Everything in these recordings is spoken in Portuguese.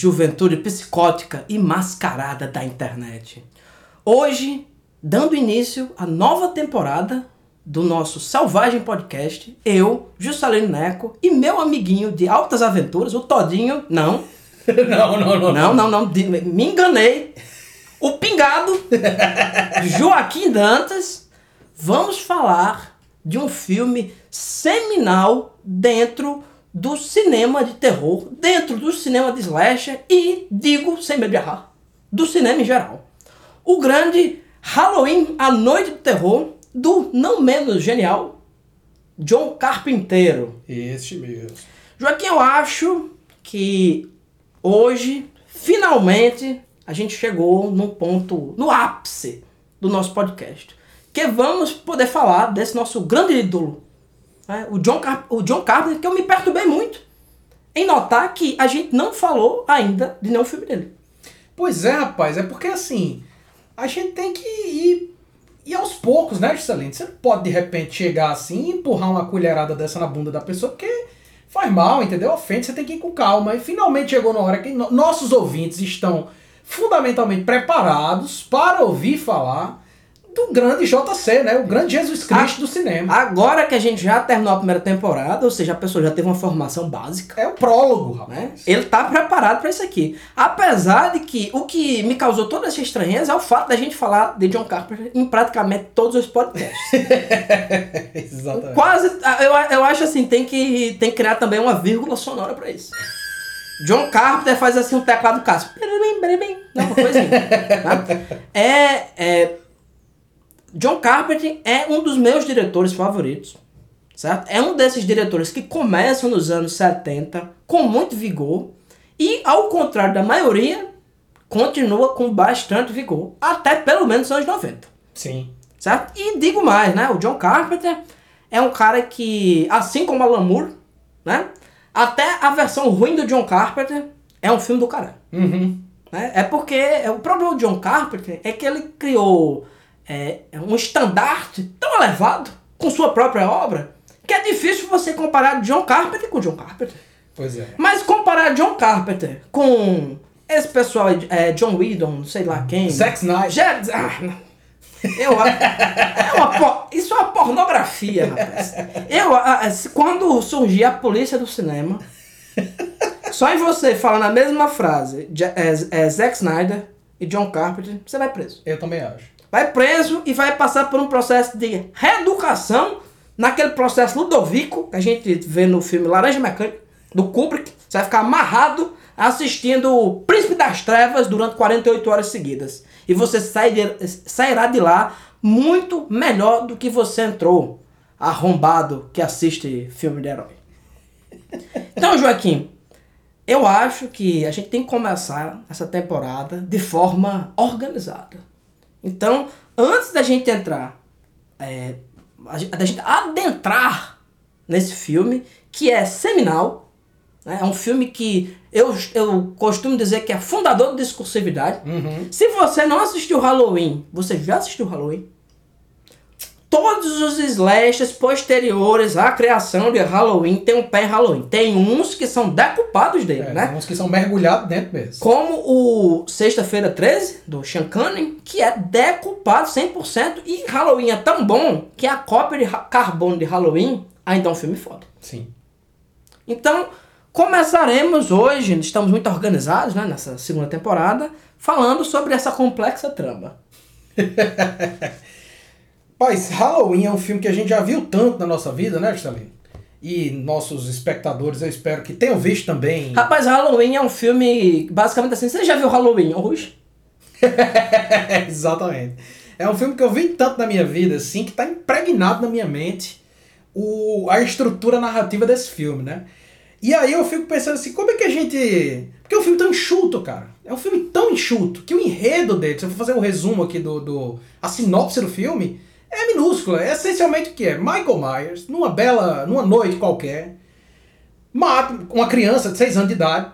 juventude psicótica e mascarada da internet. Hoje, dando início à nova temporada do nosso Selvagem Podcast, eu, Juscelino Neco e meu amiguinho de altas aventuras, o Todinho, não. não, não, não. Não, não, não, de- me enganei. O Pingado, Joaquim Dantas, vamos falar de um filme seminal dentro do cinema de terror, dentro do cinema de slasher e, digo sem errar, do cinema em geral. O grande Halloween, A Noite do Terror, do não menos genial John Carpinteiro. Este mesmo. Joaquim, eu acho que hoje, finalmente, a gente chegou num ponto, no ápice do nosso podcast. Que vamos poder falar desse nosso grande ídolo, né? o, John o John Carpenter, que eu me perturbei muito em notar que a gente não falou ainda de nenhum filme dele. Pois é, rapaz, é porque assim, a gente tem que ir, ir aos poucos, né, Juscelino? Você não pode de repente chegar assim e empurrar uma colherada dessa na bunda da pessoa, porque faz mal, entendeu? Ofende, você tem que ir com calma. E finalmente chegou na hora que no- nossos ouvintes estão fundamentalmente preparados para ouvir falar do grande JC, né? O grande Jesus Cristo Ah, do cinema. Agora que a gente já terminou a primeira temporada, ou seja, a pessoa já teve uma formação básica, É o prólogo, rapaz. né? Ele tá preparado para isso aqui. Apesar de que o que me causou toda essa estranheza é o fato da gente falar de John Carpenter em praticamente todos os podcasts. Exatamente. Quase, eu, eu acho assim, tem que, tem que criar também uma vírgula sonora para isso. John Carpenter faz assim um teclado Cássio. Beribim. Não, uma coisa assim. tá? é, é, John Carpenter é um dos meus diretores favoritos. Certo? É um desses diretores que começam nos anos 70 com muito vigor e, ao contrário da maioria, continua com bastante vigor. Até pelo menos os anos 90. Sim. Certo? E digo mais, né? O John Carpenter é um cara que, assim como Alan Moore, né? Até a versão ruim do John Carpenter é um filme do caralho. Uhum. Né? É porque o problema do John Carpenter é que ele criou é, um estandarte tão elevado com sua própria obra que é difícil você comparar John Carpenter com John Carpenter. Pois é. Mas comparar John Carpenter com esse pessoal, aí, é, John Whedon, não sei lá quem. Zack Snyder. Já, ah, eu, é uma, isso é uma pornografia, rapaz. Eu, quando surgir a polícia do cinema, só em você falar na mesma frase é, é Zack Snyder e John Carpenter, você vai preso. Eu também acho. Vai preso e vai passar por um processo de reeducação naquele processo Ludovico que a gente vê no filme Laranja Mecânica, do Kubrick. Você vai ficar amarrado assistindo o Príncipe das Trevas durante 48 horas seguidas. E você sai de- sairá de lá muito melhor do que você entrou, arrombado que assiste filme de herói. Então, Joaquim, eu acho que a gente tem que começar essa temporada de forma organizada. Então, antes da gente entrar, é, da gente adentrar nesse filme, que é seminal, né? é um filme que eu, eu costumo dizer que é fundador da discursividade. Uhum. Se você não assistiu Halloween, você já assistiu Halloween? Todos os slashers posteriores à criação de Halloween tem um pé Halloween. Tem uns que são decupados dele, É, né? Tem uns que são mergulhados dentro mesmo. Como o Sexta-feira 13, do Sean Cunningham, que é decupado 100%. E Halloween é tão bom que a cópia de carbono de Halloween ainda é um filme foda. Sim. Então, começaremos hoje, estamos muito organizados né, nessa segunda temporada, falando sobre essa complexa trama. Mas Halloween é um filme que a gente já viu tanto na nossa vida, né, Juscelino? E nossos espectadores, eu espero que tenham visto também. Rapaz, Halloween é um filme basicamente assim. Você já viu Halloween hoje? Exatamente. É um filme que eu vi tanto na minha vida, assim, que tá impregnado na minha mente o, a estrutura narrativa desse filme, né? E aí eu fico pensando assim, como é que a gente. Porque é um filme tão enxuto, cara. É um filme tão enxuto que o enredo dele, se eu for fazer um resumo aqui do. do a sinopse do filme, é minúscula. É essencialmente o que é? Michael Myers, numa bela. numa noite qualquer, mata uma criança de 6 anos de idade,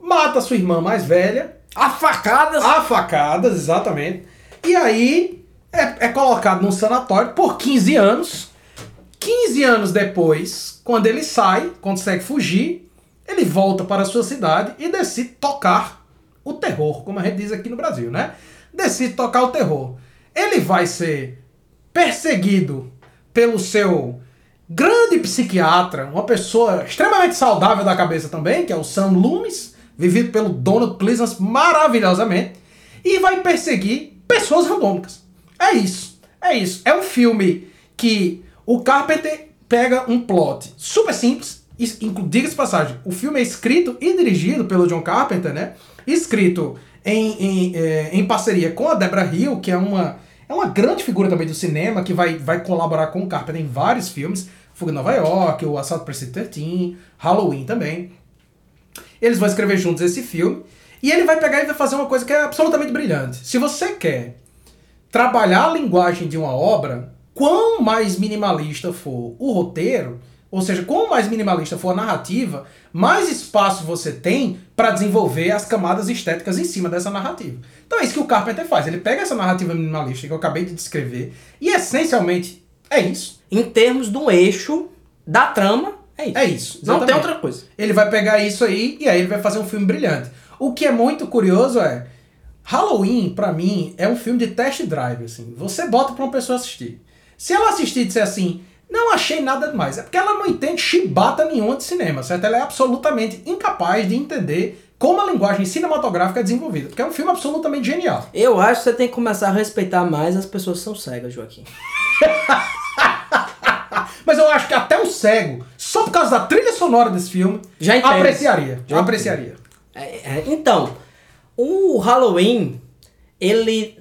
mata sua irmã mais velha, A facadas. a facadas, exatamente. E aí é, é colocado num sanatório por 15 anos. 15 anos depois, quando ele sai, consegue fugir, ele volta para a sua cidade e decide tocar o terror, como a gente diz aqui no Brasil, né? Decide tocar o terror. Ele vai ser perseguido pelo seu grande psiquiatra, uma pessoa extremamente saudável da cabeça também, que é o Sam Loomis, vivido pelo Donald Pleasance maravilhosamente, e vai perseguir pessoas randômicas. É isso. É isso. É um filme que o Carpenter pega um plot super simples, diga-se passagem, o filme é escrito e dirigido pelo John Carpenter, né? Escrito em, em, é, em parceria com a Deborah Hill, que é uma, é uma grande figura também do cinema, que vai, vai colaborar com o Carpenter em vários filmes. Fuga em Nova York, o Assalto Precinto 13, Halloween também. Eles vão escrever juntos esse filme. E ele vai pegar e vai fazer uma coisa que é absolutamente brilhante. Se você quer trabalhar a linguagem de uma obra, quão mais minimalista for o roteiro, ou seja, quanto mais minimalista for a narrativa, mais espaço você tem para desenvolver as camadas estéticas em cima dessa narrativa. Então é isso que o Carpenter faz. Ele pega essa narrativa minimalista que eu acabei de descrever e essencialmente é isso. Em termos do eixo da trama, é isso. É isso. Exatamente. Não tem outra coisa. Ele vai pegar isso aí e aí ele vai fazer um filme brilhante. O que é muito curioso é Halloween, para mim, é um filme de test drive assim. Você bota para uma pessoa assistir. Se ela assistir e disser assim, não achei nada demais. É porque ela não entende chibata nenhuma de cinema, certo? Ela é absolutamente incapaz de entender como a linguagem cinematográfica é desenvolvida. Porque é um filme absolutamente genial. Eu acho que você tem que começar a respeitar mais as pessoas que são cegas, Joaquim. Mas eu acho que até o cego, só por causa da trilha sonora desse filme, já apreciaria. Já apreciaria. É, é, então, o Halloween, ele,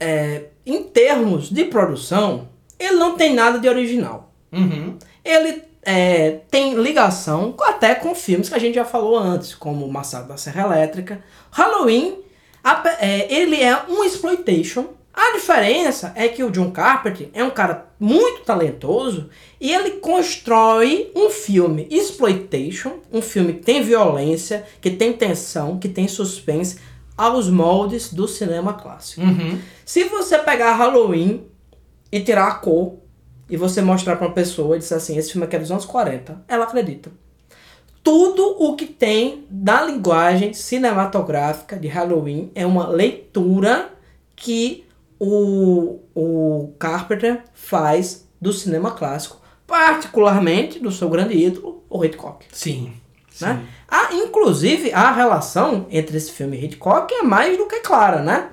é, em termos de produção, ele não tem nada de original. Uhum. Ele é, tem ligação até com filmes que a gente já falou antes, como Massacre da Serra Elétrica. Halloween, a, é, ele é um exploitation. A diferença é que o John Carpenter é um cara muito talentoso e ele constrói um filme exploitation, um filme que tem violência, que tem tensão, que tem suspense, aos moldes do cinema clássico. Uhum. Se você pegar Halloween e tirar a cor e você mostrar para uma pessoa e dizer assim, esse filme aqui é dos anos 40, ela acredita. Tudo o que tem da linguagem cinematográfica de Halloween é uma leitura que o, o Carpenter faz do cinema clássico, particularmente do seu grande ídolo, o Hitchcock. Sim. Né? sim. Ah, inclusive, a relação entre esse filme e Hitchcock é mais do que clara, né?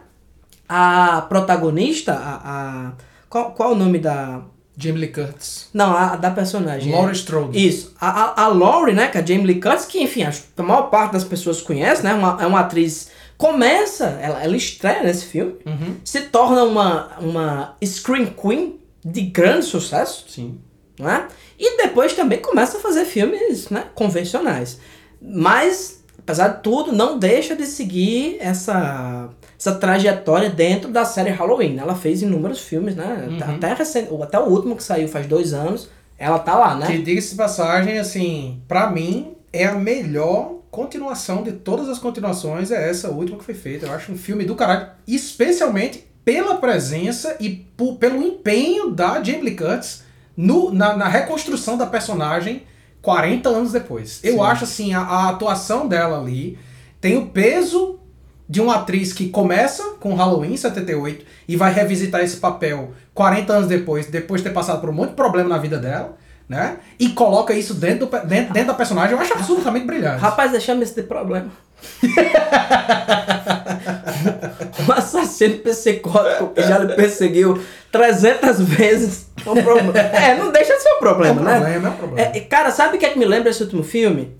A protagonista, a, a qual, qual o nome da. Jamie Lee Curtis. Não, a, a da personagem. Laurie Strode. Isso. A, a, a Laurie, né, que é a Jamie Lee Curtis, que, enfim, acho que a maior parte das pessoas conhece, né? Uma, é uma atriz. Começa, ela, ela estreia nesse filme, uhum. se torna uma, uma screen queen de grande sucesso. Sim. Né? E depois também começa a fazer filmes né, convencionais. Mas, apesar de tudo, não deixa de seguir essa essa trajetória dentro da série Halloween. Ela fez inúmeros filmes, né? Uhum. Até, recente, até o último que saiu faz dois anos, ela tá lá, né? Que diga-se passagem, assim, pra mim, é a melhor continuação de todas as continuações, é essa última que foi feita. Eu acho um filme do caralho, especialmente pela presença e pelo empenho da Jamie Lee Curtis no, na, na reconstrução da personagem 40 anos depois. Eu Sim. acho assim, a, a, atuação dela ali tem o peso de uma atriz que começa com Halloween 78 e vai revisitar esse papel 40 anos depois, depois de ter passado por um monte de problema na vida dela, né? E coloca isso dentro, do, dentro, dentro da personagem, eu acho absolutamente brilhante. Rapaz, deixamos esse de problema. um assassino psicótico que já lhe perseguiu 300 vezes. É, um problema. é, não deixa de ser um problema, é um né? Problema, é um problema. É, cara, sabe o que é que me lembra esse último filme?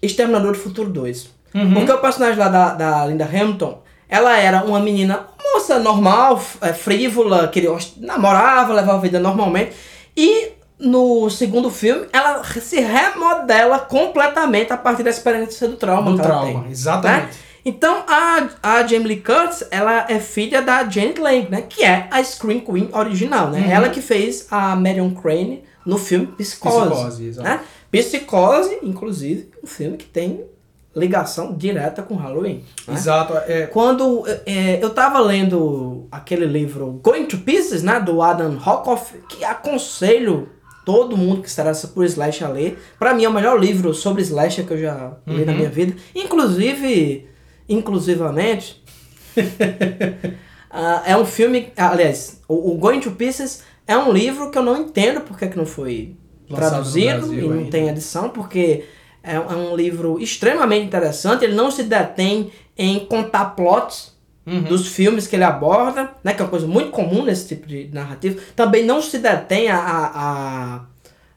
Exterminador do Futuro 2. Uhum. Porque o personagem lá da, da Linda Hamilton, ela era uma menina, moça normal, é, frívola, que namorava, levava a vida normalmente. E no segundo filme, ela se remodela completamente a partir da experiência do trauma. Do trauma, tem, exatamente. Né? Então, a, a Jamie Lee Curtis, ela é filha da Janet Leigh, né? Que é a Scream Queen original, né? Uhum. Ela que fez a Marion Crane no filme Psicose. Psicose, né? Psicose, inclusive, um filme que tem ligação direta com Halloween. Né? Exato. É... Quando é, eu estava lendo aquele livro Going to Pieces, né, do Adam Rockoff, que aconselho todo mundo que se interessa por Slash a ler. Pra mim é o melhor livro sobre Slash que eu já li na Uhum. minha vida. Inclusive, inclusivamente, ah, é um filme, aliás, o, o Going to Pieces é um livro que eu não entendo porque que não foi Lançado traduzido Brasil e não ainda. tem edição, porque é, é um livro extremamente interessante, ele não se detém em contar plots Uhum. dos filmes que ele aborda, né, que é uma coisa muito comum nesse tipo de narrativa. Também não se detém a, a, a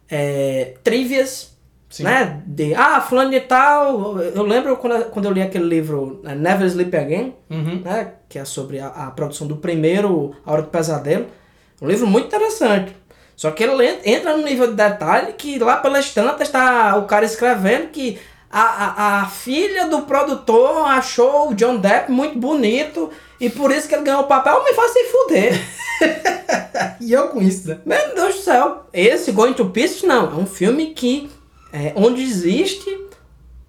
é, trivias, Sim. né, de, ah, fulano de tal, eu lembro quando, quando eu li aquele livro né, Never Sleep Again, Uhum. né, que é sobre a, a produção do primeiro A Hora do Pesadelo. Um livro muito interessante. Só que ele en- entra num nível de detalhe que lá pelas tantas está o cara escrevendo que a, a, a filha do produtor achou o John Depp muito bonito e por isso que ele ganhou o papel. Me faz se fuder. E eu com isso, né? Meu Deus do céu. Esse Going to Pieces não. É um filme que é, onde existe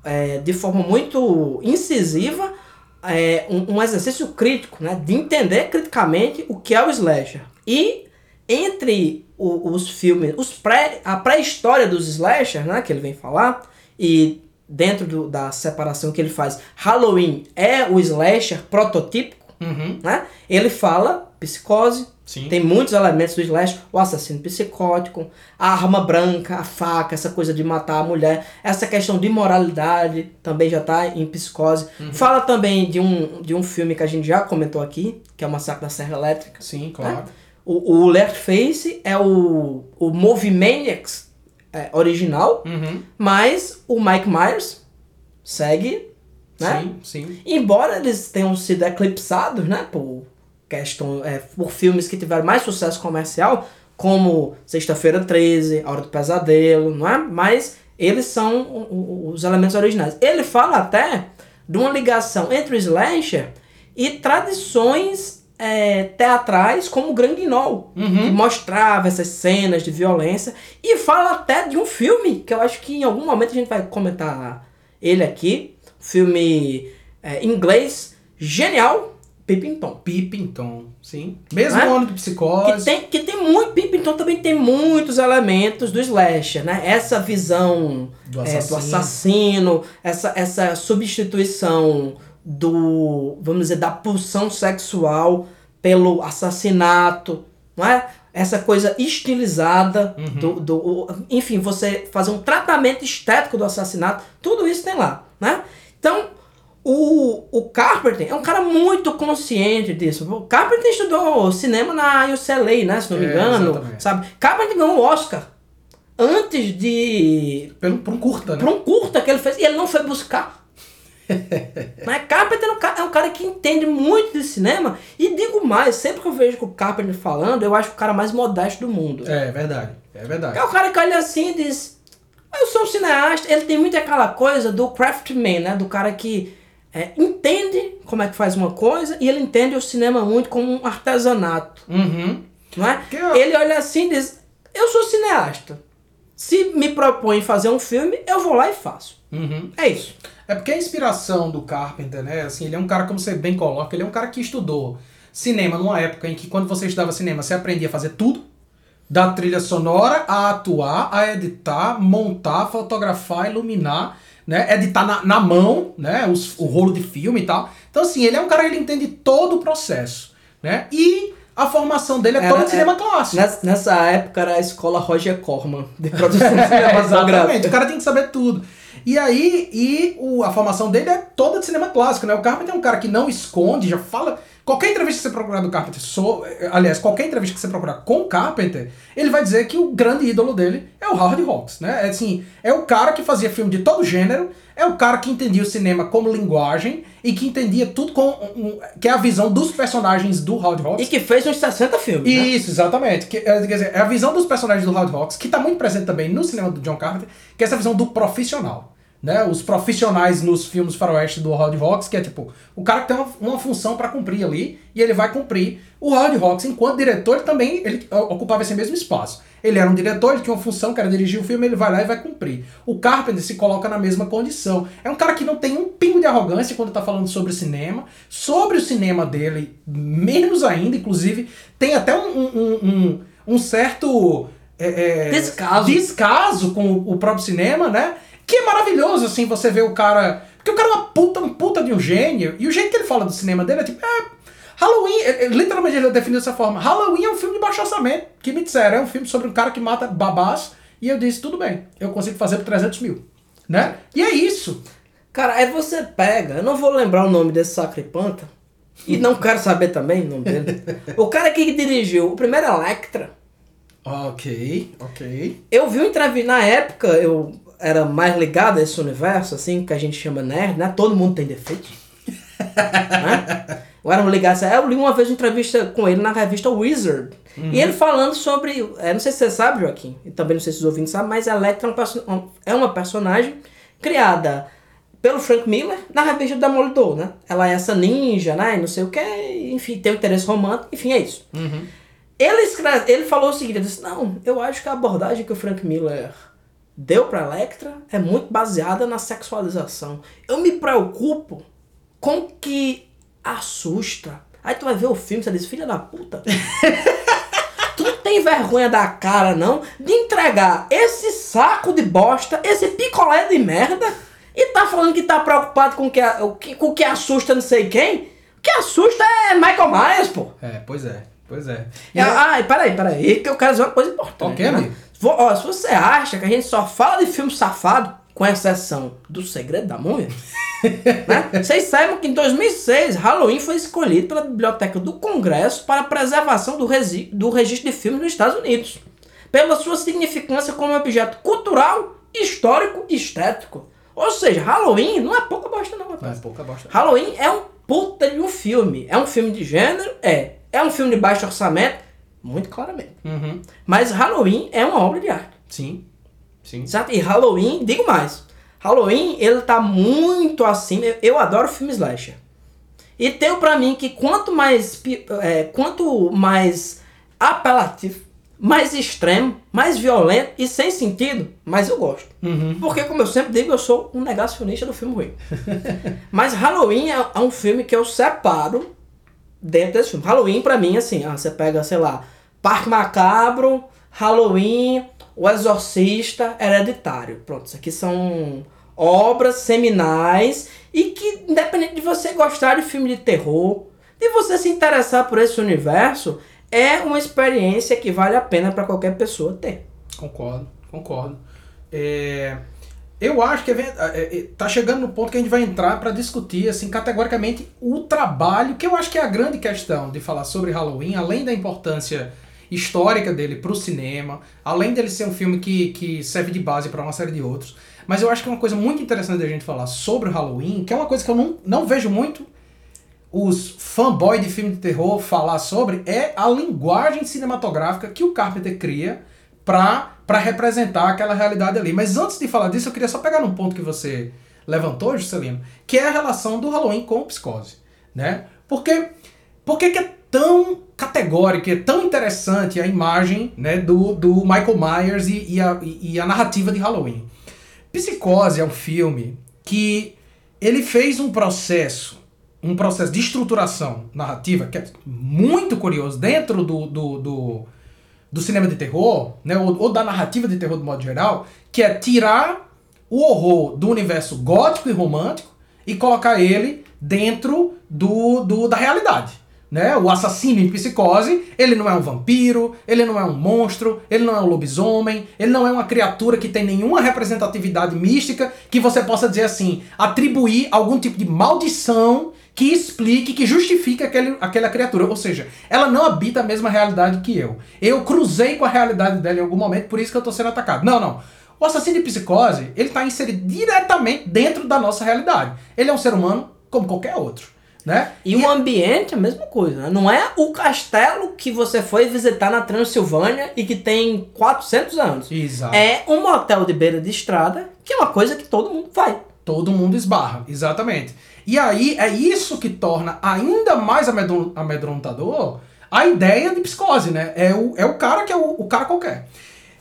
é, de forma muito incisiva é, um, um exercício crítico, né? De entender criticamente o que é o slasher. E entre o- os filmes, os pré, a pré-história dos slasher, né? Que ele vem falar, e dentro do- da separação que ele faz, Halloween é o slasher prototípico, Uhum. né? Ele fala psicose, Sim. tem muitos elementos do slash, o assassino psicótico, a arma branca, a faca, essa coisa de matar a mulher, essa questão de moralidade também já tá em psicose. Fala também de um, de um filme que a gente já comentou aqui, que é o Massacre da Serra Elétrica. Sim, claro. O, o Leatherface é o, o Movie Maniacs é, original, Uhum. mas o Mike Myers segue, né? Sim, sim. Embora eles tenham sido eclipsados, né, por questão, é, por filmes que tiveram mais sucesso comercial, como Sexta-feira 13, A Hora do Pesadelo, não é? Mas eles são os elementos originais. Ele fala até de uma ligação entre o slasher e tradições é, teatrais como o Grand Guignol, que Uhum. mostrava essas cenas de violência e fala até de um filme que eu acho que em algum momento a gente vai comentar ele aqui, filme é, inglês genial, Pippington. Pippington, sim. Mesmo Né? ano de Que psicose. tem, que tem muito, Pippington também tem muitos elementos do slasher, né? Essa visão Do é, do assassino. assassino, essa, essa substituição do, vamos dizer, da pulsão sexual pelo assassinato, não é? Essa coisa estilizada, Uhum. do, do, enfim, você fazer um tratamento estético do assassinato, tudo isso tem lá, né? Então, o, o Carpenter é um cara muito consciente disso. O Carpenter estudou cinema na UCLA, né? Se não me É, engano, exatamente. sabe? Carpenter ganhou o Oscar antes de Pelo, por um curta, né? para um curta que ele fez e ele não foi buscar. Mas Carpenter é um, é um cara que entende muito de cinema e digo mais, sempre que eu vejo o Carpenter falando, eu acho o cara mais modesto do mundo. É verdade. É verdade. É o cara que olha assim e diz: Eu sou um cineasta. Ele tem muito aquela coisa do craftman, né? Do cara que é, entende como é que faz uma coisa e ele entende o cinema muito como um artesanato, Uhum. não é? Eu- Ele olha assim e diz: Eu sou cineasta. Se me propõe fazer um filme, eu vou lá e faço. Uhum. É isso. É porque a inspiração do Carpenter, né? Assim, ele é um cara, como você bem coloca, ele é um cara que estudou cinema numa época em que quando você estudava cinema, você aprendia a fazer tudo. Da trilha sonora, a atuar, a editar, montar, fotografar, iluminar, né? Editar na, na mão, né? Os- o rolo de filme e tal. Então, assim, ele é um cara que ele entende todo o processo, né? E a formação dele é Era- toda de cinema clássico. Nessa, nessa época era a escola Roger Corman de produção É, exatamente, cinematográfica. o cara tem que saber tudo. E aí, e o, a formação dele é toda de cinema clássico, né? O Carpenter é um cara que não esconde, já fala. Qualquer entrevista que você procurar do Carpenter, so, aliás, qualquer entrevista que você procurar com o Carpenter, ele vai dizer que o grande ídolo dele é o Howard Hawks, né? É assim, é o cara que fazia filme de todo gênero, é o cara que entendia o cinema como linguagem e que entendia tudo com um- que é a visão dos personagens do Howard Hawks. E que fez uns 60 filmes. né? Isso, exatamente. Que, é, quer dizer, é a visão dos personagens do Howard Hawks, que está muito presente também no cinema do John Carpenter, que é essa visão do profissional. Né? Os profissionais nos filmes faroeste do Howard Hawks, que é tipo, o cara que tem uma, uma função para cumprir ali, e ele vai cumprir. O Howard Hawks, enquanto diretor, ele também ele ó, ocupava esse mesmo espaço. Ele era um diretor, ele tinha uma função que era dirigir o filme, ele vai lá e vai cumprir. O Carpenter se coloca na mesma condição. É um cara que não tem um pingo de arrogância quando tá falando sobre cinema. Sobre o cinema dele, menos ainda, inclusive, tem até um, um, um, um certo é, é, Descaso. descaso com o próprio cinema, né? Que é maravilhoso, assim, você ver o cara. Porque o cara é uma puta, um puta de um gênio, e o jeito que ele fala do cinema dele é tipo, é, Halloween, é, é, literalmente ele definiu dessa forma. Halloween é um filme de baixo orçamento, que me disseram, é um filme sobre um cara que mata babás, e eu disse, tudo bem, eu consigo fazer por 300 mil, né? E é isso. Cara, aí você pega, eu não vou lembrar o nome desse sacripanta, e não quero saber também o nome dele. o cara que dirigiu o primeiro Electra, Ok, ok. eu vi um entrevista, na época eu era mais ligado a esse universo, assim, que a gente chama nerd, né? Todo mundo tem defeito. né? Eu era ligado, eu li uma vez uma entrevista com ele na revista Wizard. E ele falando sobre, é, não sei se você sabe, Joaquim, e também não sei se os ouvintes sabem, mas a Electra é, um perso- um- é uma personagem criada pelo Frank Miller na revista do Demolidor, né? Ela é essa ninja, né? E não sei o que, enfim, tem um interesse romântico, enfim, é isso. Ele, escreve, ele falou o seguinte, ele disse, não, eu acho que a abordagem que o Frank Miller deu pra Electra é muito baseada na sexualização. Eu me preocupo com o que assusta. Aí tu vai ver o filme e você diz, filha da puta. tu não tem vergonha da cara, não, de entregar esse saco de bosta, esse picolé de merda, e tá falando que tá preocupado com o que, o que, com o que assusta não sei quem? O que assusta é Michael Myers, pô. É, pois é, pois é. É, ah, peraí, peraí, que eu quero dizer uma coisa importante. Ok, né? Ó, se você acha que a gente só fala de filme safado, com exceção do Segredo da Múmia, né? Vocês saibam que em 2006, Halloween foi escolhido pela Biblioteca do Congresso para a preservação do, do registro de filmes nos Estados Unidos, pela sua significância como objeto cultural, histórico e estético. Ou seja, Halloween não é pouca bosta não, rapaz. Não é pouca bosta. Halloween é um puta de um filme. É um filme de gênero? É. É um filme de baixo orçamento? Muito claramente. Uhum. Mas Halloween é uma obra de arte. Sim, sim. Certo? E Halloween, digo mais. Halloween, ele tá muito acima. Eu, eu adoro filme slasher. E tenho pra mim que quanto mais, é, quanto mais apelativo, mais extremo, mais violento e sem sentido, mais eu gosto. Uhum. Porque, como eu sempre digo, eu sou um negacionista do filme ruim. Mas Halloween é, é um filme que eu separo dentro desse filme. Halloween, pra mim, assim, ah, você pega, sei lá, Parque Macabro, Halloween, O Exorcista, Hereditário. Pronto, isso aqui são obras seminais e que, independente de você gostar de filme de terror, de você se interessar por esse universo, é uma experiência que vale a pena pra qualquer pessoa ter. Concordo, concordo. É, eu acho que é, ver- é, é, tá chegando no ponto que a gente vai entrar para discutir assim categoricamente o trabalho, que eu acho que é a grande questão de falar sobre Halloween, além da importância histórica dele para o cinema, além dele ser um filme que, que serve de base para uma série de outros. Mas eu acho que é uma coisa muito interessante da gente falar sobre o Halloween, que é uma coisa que eu não, não vejo muito os fanboy de filme de terror falar sobre é a linguagem cinematográfica que o Carpenter cria pra representar aquela realidade ali. Mas antes de falar disso, eu queria só pegar num ponto que você levantou, Juscelino, que é a relação do Halloween com o Psicose, né? Porque, por que que é tão categórica, é tão interessante a imagem né, do, do Michael Myers e, e, a, e a narrativa de Halloween? Psicose é um filme que ele fez um processo, um processo de estruturação narrativa que é muito curioso dentro do, do, do, do cinema de terror, né, ou, ou da narrativa de terror de modo geral, que é tirar o horror do universo gótico e romântico e colocar ele dentro do, do da realidade. Né? O assassino em psicose, ele não é um vampiro, ele não é um monstro, ele não é um lobisomem, ele não é uma criatura que tem nenhuma representatividade mística que você possa dizer assim, atribuir algum tipo de maldição que explique, que justifique aquele, aquela criatura. Ou seja, ela não habita a mesma realidade que eu. Eu cruzei com a realidade dela em algum momento, por isso que eu tô sendo atacado. Não, não. O assassino de psicose, ele está inserido diretamente dentro da nossa realidade. Ele é um ser humano como qualquer outro. Né? E o ambiente é a mesma coisa, né? Não é o castelo que você foi visitar na Transilvânia e que tem 400 anos. Exato. É um motel de beira de estrada, que é uma coisa que todo mundo vai. Todo mundo esbarra, exatamente. E aí é isso que torna ainda mais amedron- amedrontador a ideia de psicose, né? É o, é o cara que é o, o cara qualquer.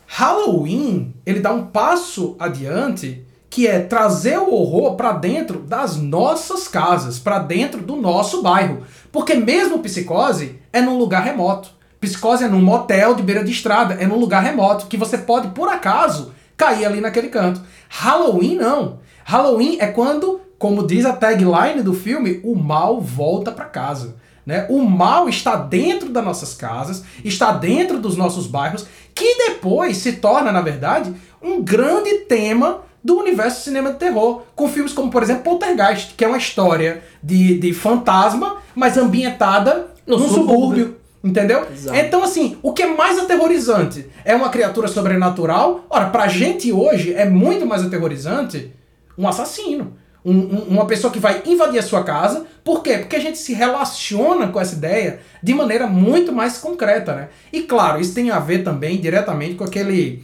Halloween, ele dá um passo adiante que é trazer o horror para dentro das nossas casas, para dentro do nosso bairro. Porque mesmo psicose é num lugar remoto. Psicose é num motel de beira de estrada, é num lugar remoto, que você pode, por acaso, cair ali naquele canto. Halloween não. Halloween é quando, como diz a tagline do filme, o mal volta para casa. Né? O mal está dentro das nossas casas, está dentro dos nossos bairros, que depois se torna, na verdade, um grande tema do universo do cinema de terror, com filmes como, por exemplo, Poltergeist, que é uma história de, de fantasma, mas ambientada no, no subúrbio. subúrbio. Entendeu? Exato. Então, assim, o que é mais aterrorizante é uma criatura sobrenatural? Ora, pra gente hoje é muito mais aterrorizante um assassino. Um, um, uma pessoa que vai invadir a sua casa. Por quê? Porque a gente se relaciona com essa ideia de maneira muito mais concreta, né? E claro, isso tem a ver também diretamente com aquele.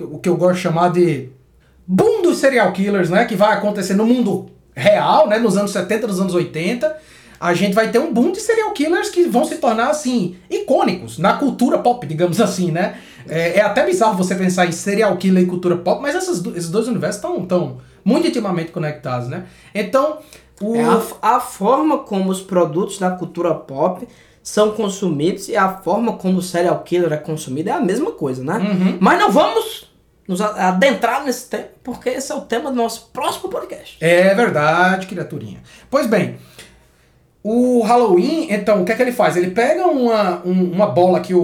O que eu gosto de chamar de boom dos serial killers, né? Que vai acontecer no mundo real, né? Nos anos 70, nos anos 80 a gente vai ter um boom de serial killers que vão se tornar, assim, icônicos na cultura pop, digamos assim, né? É, é até bizarro você pensar em serial killer e cultura pop, mas essas, esses dois universos estão tão muito intimamente conectados, né? Então, o... É a, a forma como os produtos da cultura pop são consumidos e a forma como o serial killer é consumido é a mesma coisa, né? Uhum. Mas não vamos nos adentrar nesse tema, porque esse é o tema do nosso próximo podcast. É verdade, criaturinha. Pois bem, o Halloween, então, o que é que ele faz? Ele pega uma, um, uma bola que o,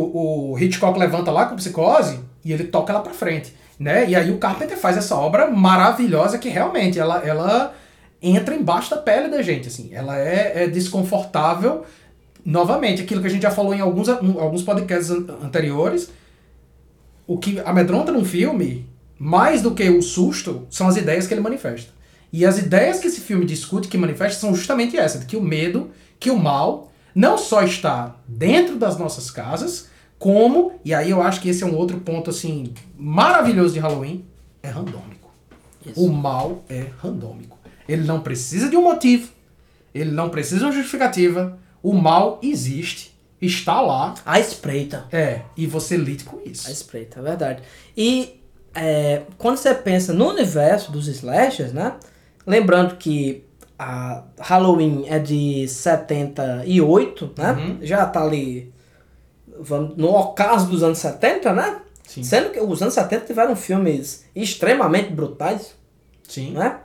o Hitchcock levanta lá com psicose e ele toca ela pra frente, né? E aí o Carpenter faz essa obra maravilhosa que realmente ela, ela entra embaixo da pele da gente, assim. Ela é, é desconfortável. Novamente, aquilo que a gente já falou em alguns, alguns podcasts anteriores, o que amedronta num filme, mais do que o susto, são as ideias que ele manifesta. E as ideias que esse filme discute, que manifesta, são justamente essas: de que o medo, que o mal, não só está dentro das nossas casas, como, e aí eu acho que esse é um outro ponto assim maravilhoso de Halloween, é randômico. Isso. O mal é randômico. Ele não precisa de um motivo, ele não precisa de uma justificativa. O mal existe, está lá. A espreita. É, e você lide com isso. A espreita, é verdade. E é, quando você pensa no universo dos slashers, né? Lembrando que a Halloween é de 78, né? Uhum. Já tá ali vamos, no ocaso dos anos 70, né? Sim. Sendo que os anos 70 tiveram filmes extremamente brutais. Sim. Né?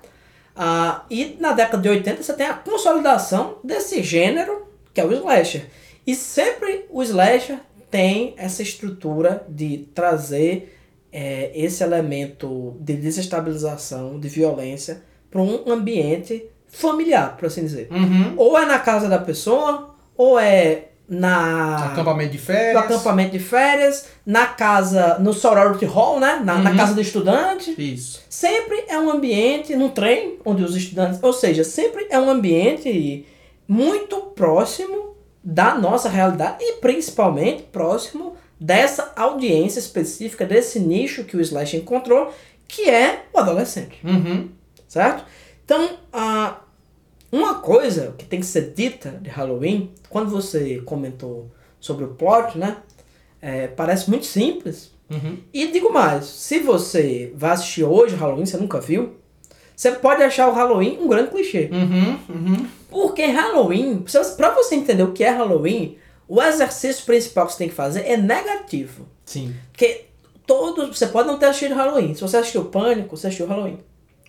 Ah, e na década de 80 você tem a consolidação desse gênero, que é o slasher. E sempre o slasher tem essa estrutura de trazer é, esse elemento de desestabilização, de violência para um ambiente familiar, por assim dizer. Uhum. Ou é na casa da pessoa, ou é na acampamento de férias, no acampamento de férias, na casa, no sorority hall, né, na, uhum. na casa do estudante. Isso. Sempre é um ambiente no trem onde os estudantes, ou seja, sempre é um ambiente muito próximo da nossa realidade e principalmente próximo dessa audiência específica desse nicho que o Slash encontrou, que é o adolescente. Uhum certo? Então, a uma coisa que tem que ser dita de Halloween, quando você comentou sobre o plot, né? É, parece muito simples. Uhum. E digo mais, se você vai assistir hoje Halloween, você nunca viu, você pode achar o Halloween um grande clichê. Uhum, uhum. Porque Halloween, para você entender o que é Halloween, o exercício principal que você tem que fazer é negativo. Sim. Porque todos. Você pode não ter assistido Halloween. Se você assistiu Pânico, você assistiu Halloween.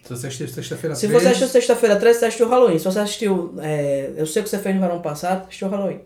Se você assistiu sexta-feira 13. Se você assistiu sexta-feira 13, você assistiu Halloween. Se você assistiu. É, eu sei o que você fez no verão passado, assistiu Halloween.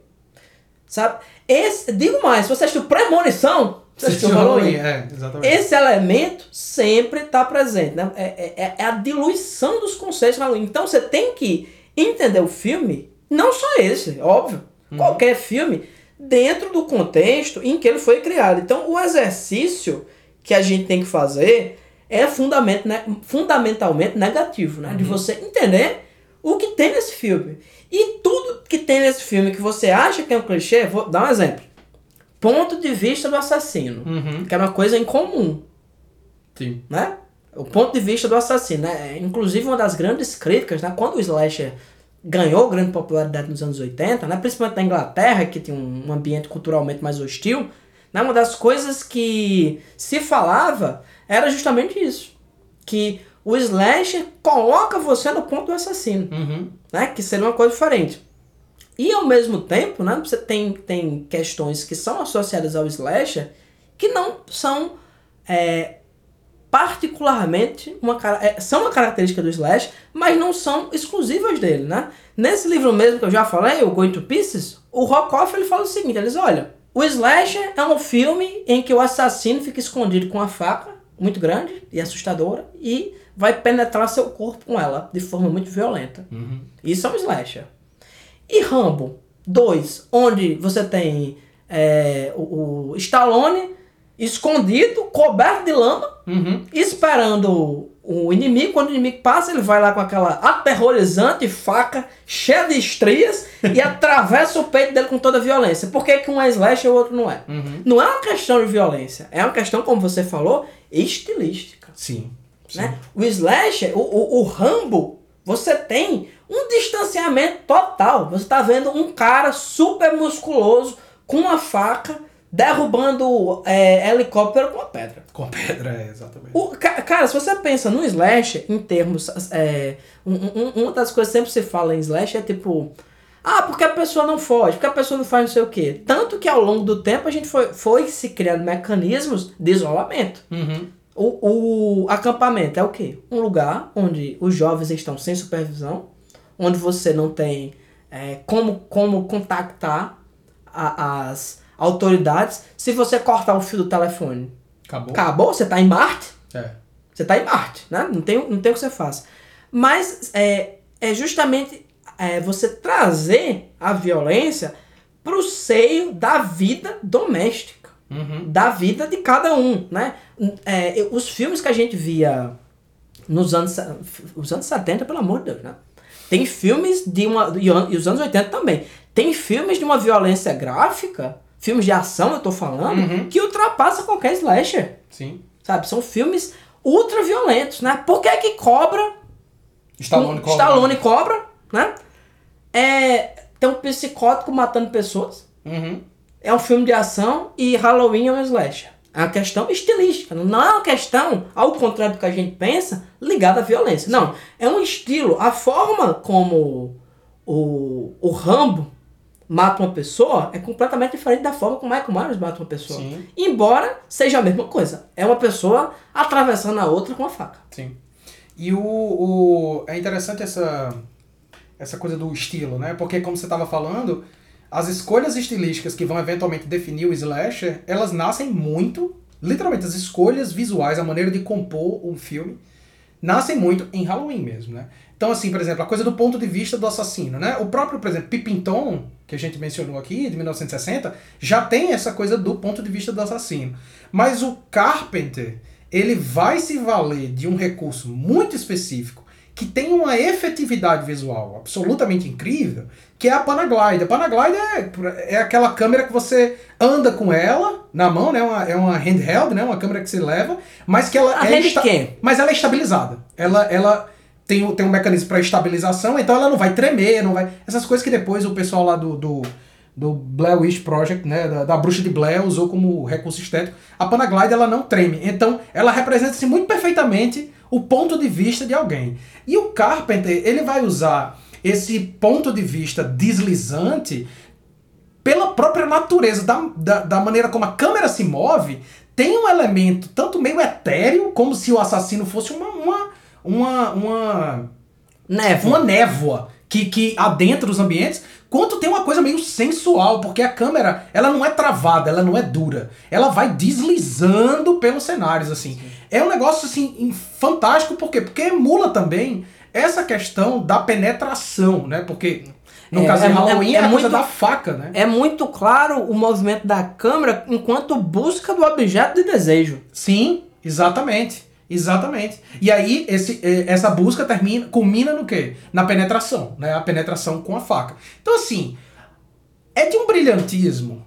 Sabe? Esse, digo mais, se você assistiu Premonição, assistiu Halloween. É, exatamente. Esse elemento sempre está presente. Né? É, é, é, a diluição dos conceitos de Halloween. Então você tem que entender o filme, não só esse, óbvio. Uhum. Qualquer filme, dentro do contexto em que ele foi criado. Então o exercício que a gente tem que fazer é fundamento, né, fundamentalmente negativo, né? Uhum. De você entender o que tem nesse filme. E tudo que tem nesse filme que você acha que é um clichê, vou dar um exemplo. Ponto de vista do assassino, uhum. que é uma coisa incomum. Sim. Né? O ponto de vista do assassino, né? É, inclusive uma das grandes críticas, né? Quando o slasher ganhou grande popularidade nos anos 80, né? principalmente na Inglaterra, que tinha um ambiente culturalmente mais hostil, né? uma das coisas que se falava era justamente isso. Que o slasher coloca você no ponto do assassino. Uhum. Né? Que seria uma coisa diferente. E ao mesmo tempo, né, você tem, tem questões que são associadas ao slasher que não são é, particularmente uma é, são uma característica do slash, mas não são exclusivas dele, né? Nesse livro mesmo que eu já falei, o Going to Pieces, o Rockoff ele fala o seguinte, ele diz, olha, o slasher é um filme em que o assassino fica escondido com uma faca muito grande e assustadora e vai penetrar seu corpo com ela de forma muito violenta. Uhum. Isso é um slasher. E Rambo 2, onde você tem é, o, o Stallone escondido, coberto de lama, Uhum. esperando o inimigo. Quando o inimigo passa, ele vai lá com aquela aterrorizante faca cheia de estrias e atravessa o peito dele com toda a violência. Por que, que um é slash e o outro não é? Uhum. Não é uma questão de violência, é uma questão, como você falou, estilística. Sim. Sim. Né? O slasher, o, o, o Rambo, você tem um distanciamento total. Você está vendo um cara super musculoso com uma faca derrubando é, helicóptero com a pedra. Com pedra, é, exatamente. O, ca- cara, se você pensa no slasher em termos. É, um- um- uma das coisas que sempre se fala em slasher é tipo. Ah, porque a pessoa não foge, porque a pessoa não faz não sei o quê. Tanto que ao longo do tempo a gente foi, foi se criando mecanismos de isolamento. Uhum. O, o acampamento é o quê? Um lugar onde os jovens estão sem supervisão, onde você não tem é, como, como contactar a- as autoridades. Se você cortar o fio do telefone, Acabou? acabou, você está em Marte, É. você está em Marte, né? Não tem, não tem o que você faça. Mas é, é justamente é, você trazer a violência para o seio da vida doméstica Uhum. da vida de cada um, né? É, os filmes que a gente via nos anos, os anos 70, pelo amor de Deus, né? Tem filmes de uma. E os anos 80 também. Tem filmes de uma violência gráfica, filmes de ação, eu tô falando, Uhum. que ultrapassa qualquer slasher. Sim. Sabe? São filmes ultra violentos, né? Por que que cobra Stallone um- cobra. Stallone cobra, né? É, tem um psicótico matando pessoas. Uhum. É um filme de ação e Halloween é um slasher. É uma questão estilística, não é uma questão, ao contrário do que a gente pensa, ligada à violência. Não, é um estilo. A forma como o, o Rambo mata uma pessoa é completamente diferente da forma como Michael Myers mata uma pessoa. Sim. Embora seja a mesma coisa. É uma pessoa atravessando a outra com a faca. Sim. E o, o é interessante essa essa coisa do estilo, né? Porque como você estava falando, as escolhas estilísticas que vão eventualmente definir o slasher, elas nascem muito, literalmente as escolhas visuais, a maneira de compor um filme, nascem muito em Halloween mesmo, né? Então assim, por exemplo, a coisa do ponto de vista do assassino, né? O próprio, por exemplo, Pippin Tom, que a gente mencionou aqui, de 1960, já tem essa coisa do ponto de vista do assassino. Mas o Carpenter, ele vai se valer de um recurso muito específico que tem uma efetividade visual absolutamente incrível, que é a Panaglide. A Panaglide é, é aquela câmera que você anda com ela na mão, né? Uma, é uma handheld, né? Uma câmera que se leva, mas que ela A é handcam. mas ela é estabilizada. Ela, ela tem, um- tem um mecanismo para estabilização, então ela não vai tremer, não vai. Essas coisas que depois o pessoal lá do, do, do Blair Witch Project, né, da, da bruxa de Blair, usou como recurso estético. A Panaglide ela não treme. Então ela representa assim, muito perfeitamente o ponto de vista de alguém. E o Carpenter, ele vai usar esse ponto de vista deslizante pela própria natureza da, da, da maneira como a câmera se move, tem um elemento tanto meio etéreo, como se o assassino fosse uma, uma, uma, uma, Névoa. uma névoa que, que adentra os ambientes, quanto tem uma coisa meio sensual, porque a câmera ela não é travada, ela não é dura. Ela vai deslizando pelos cenários, assim. É um negócio, assim, fantástico, por quê? Porque emula também essa questão da penetração, né? Porque no É, caso é- de Halloween é- é, é muito- da faca, né? É muito claro o movimento da câmera enquanto busca do objeto de desejo. Sim, exatamente. Exatamente. E aí, esse, essa busca termina, culmina no quê? Na penetração, né? A penetração com a faca. Então, assim, é de um brilhantismo,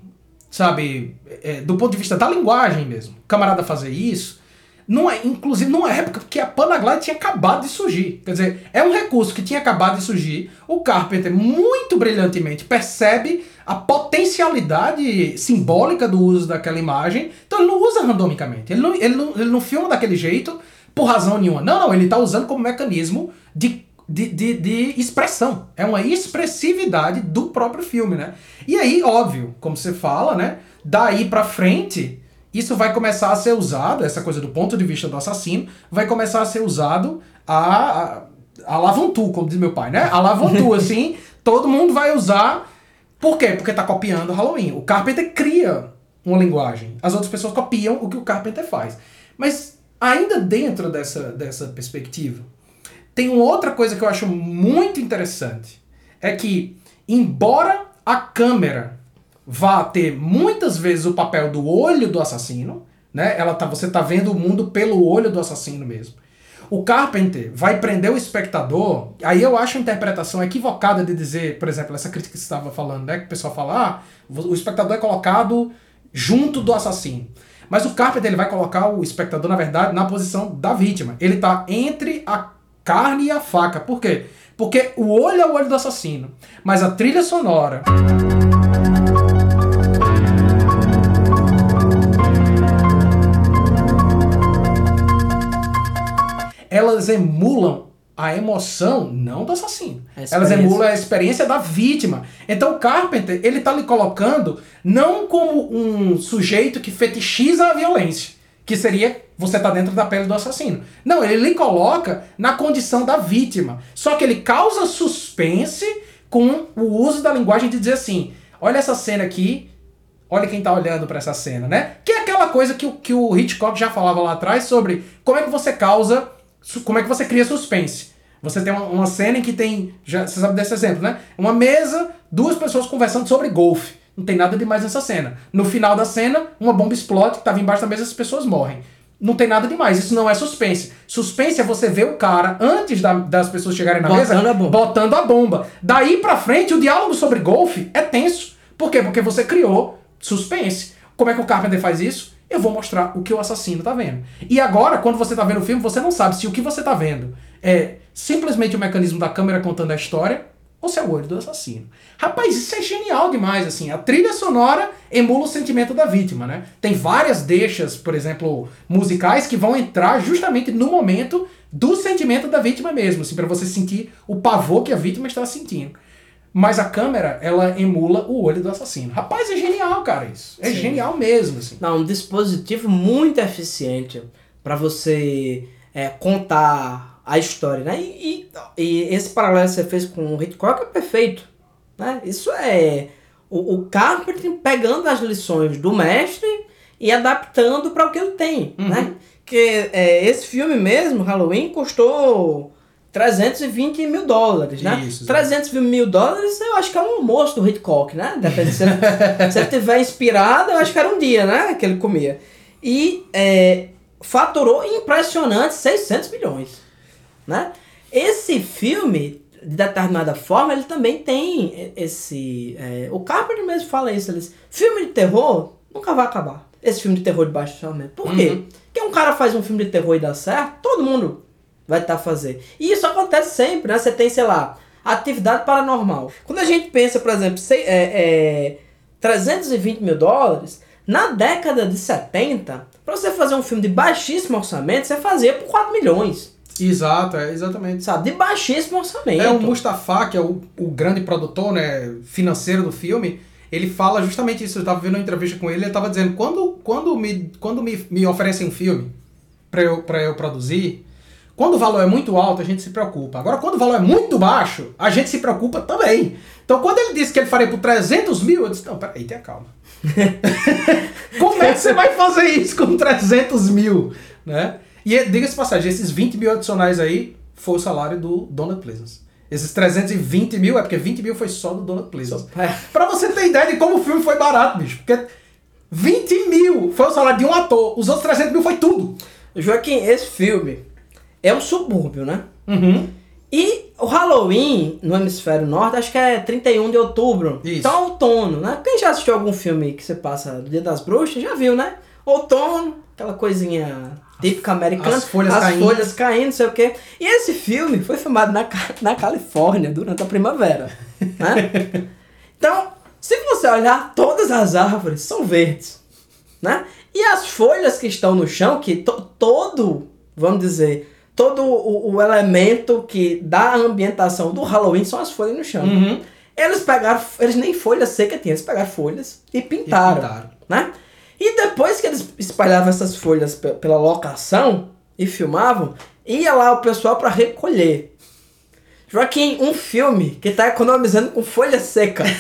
sabe? eh, do ponto de vista da linguagem mesmo. O camarada fazer isso, não é, inclusive numa época que a Panaglide tinha acabado de surgir. Quer dizer, é um recurso que tinha acabado de surgir. O Carpenter, muito brilhantemente, percebe a potencialidade simbólica do uso daquela imagem. Então ele não usa randomicamente. Ele não, ele não, ele não filma daquele jeito por razão nenhuma. Não, não, ele está usando como mecanismo de de, de, de expressão. É uma expressividade do próprio filme, né? E aí, óbvio, como você fala, né? Daí pra frente, isso vai começar a ser usado, essa coisa do ponto de vista do assassino, vai começar a ser usado a, a, a lavantu, como diz meu pai, né? A lavantu, assim, todo mundo vai usar. Por quê? Porque tá copiando o Halloween. O Carpenter cria uma linguagem. As outras pessoas copiam o que o Carpenter faz. Mas ainda dentro dessa, dessa perspectiva, tem uma outra coisa que eu acho muito interessante. É que, embora a câmera vá ter muitas vezes o papel do olho do assassino, né? Ela tá, você tá vendo o mundo pelo olho do assassino mesmo. O Carpenter vai prender o espectador. Aí eu acho a interpretação equivocada de dizer, por exemplo, essa crítica que você estava falando, né? Que o pessoal fala, ah, o espectador é colocado junto do assassino. Mas o Carpenter ele vai colocar o espectador, na verdade, na posição da vítima. Ele tá entre a carne e a faca. Por quê? Porque o olho é o olho do assassino. Mas a trilha sonora. Elas emulam a emoção não do assassino. Elas emulam a experiência da vítima. Então o Carpenter, ele tá lhe colocando não como um sujeito que fetichiza a violência, que seria você tá dentro da pele do assassino. Não, ele lhe coloca na condição da vítima. Só que ele causa suspense com o uso da linguagem de dizer assim: olha essa cena aqui, olha quem tá olhando para essa cena, né? Que é aquela coisa que, que o Hitchcock já falava lá atrás sobre como é que você causa, como é que você cria suspense. Você tem uma, uma cena em que tem, já, você sabe desse exemplo, né? Uma mesa, duas pessoas conversando sobre golfe. Não tem nada demais nessa cena. No final da cena, uma bomba explode, que tava embaixo da mesa, as pessoas morrem não tem nada demais. Isso não é suspense. Suspense é você ver o cara, antes da, das pessoas chegarem na Botando mesa, a botando a bomba. Daí pra frente, o diálogo sobre golfe é tenso. Por quê? Porque você criou suspense. Como é que o Carpenter faz isso? Eu vou mostrar o que o assassino tá vendo. E agora, quando você tá vendo o filme, você não sabe se o que você tá vendo é simplesmente o mecanismo da câmera contando a história ou se é o olho do assassino. Rapaz, isso é genial demais, assim. A trilha sonora emula o sentimento da vítima, né? Tem várias deixas, por exemplo, musicais que vão entrar justamente no momento do sentimento da vítima mesmo, assim, para você sentir o pavor que a vítima está sentindo. Mas a câmera, ela emula o olho do assassino. Rapaz, é genial, cara, isso. É Sim. genial mesmo, assim. Não, um dispositivo muito eficiente para você é, contar a história, né? E, e, e esse paralelo que você fez com o Hitchcock é perfeito, né? Isso é o, o Carpenter pegando as lições do mestre e adaptando para o que ele tem, Uhum. né? Que é, esse filme mesmo, Halloween, custou 320 mil dólares, né? Isso, 320 mil dólares eu acho que é um almoço do Hitchcock, né? Depende se ele, se ele tiver inspirado, eu acho que era um dia, né? Que ele comia. E é, faturou impressionante 600 milhões, né? Esse filme, de determinada forma, ele também tem esse... é, o Carpenter mesmo fala isso, ele diz, filme de terror nunca vai acabar. Esse filme de terror de baixo orçamento. Por quê? Uhum. Porque um cara faz um filme de terror e dá certo, todo mundo vai estar fazer. E isso acontece sempre, né? Você tem, sei lá, atividade paranormal. Quando a gente pensa, por exemplo, sei, é, é, 320 mil dólares, na década de 70, para você fazer um filme de baixíssimo orçamento, você fazia por 4 milhões, Exato, é exatamente. sabe? De baixíssimo orçamento. É o Mustafa, que é o, o grande produtor né, financeiro do filme, ele fala justamente isso. Eu estava vendo uma entrevista com ele, ele estava dizendo, quando, quando, me, quando me, me oferecem um filme para eu, pra eu produzir, quando o valor é muito alto, a gente se preocupa. Agora, quando o valor é muito baixo, a gente se preocupa também. Então, quando ele disse que ele faria por 300 mil, eu disse, não, peraí, tenha calma. Como é que você vai fazer isso com 300 mil? Né? E diga-se passagem, esses 20 mil adicionais aí foi o salário do Donald Pleasance. Esses 320 mil é porque 20 mil foi só do Donald Pleasance. É. Pra você ter ideia de como o filme foi barato, bicho. Porque 20 mil foi o salário de um ator, os outros 300 mil foi tudo. Joaquim, esse filme é um subúrbio, né? Uhum. E o Halloween no hemisfério norte, acho que é 31 de outubro. Isso. Então é outono, né? Quem já assistiu algum filme que você passa do Dia das Bruxas, já viu, né? Outono, aquela coisinha típica americana. as folhas as caindo. folhas caindo, sei o quê. E esse filme foi filmado na, na Califórnia durante a primavera. Né? então, se você olhar, todas as árvores são verdes. Né? E as folhas que estão no chão, que to- todo, vamos dizer, todo o, o elemento que dá a ambientação do Halloween são as folhas no chão. Uhum. Eles pegaram, eles nem folha seca tinham, eles pegaram folhas e pintaram, E pintaram. né? E depois que eles espalhavam essas folhas pe- pela locação e filmavam, ia lá o pessoal para recolher. Joaquim, um filme que tá economizando com folha seca.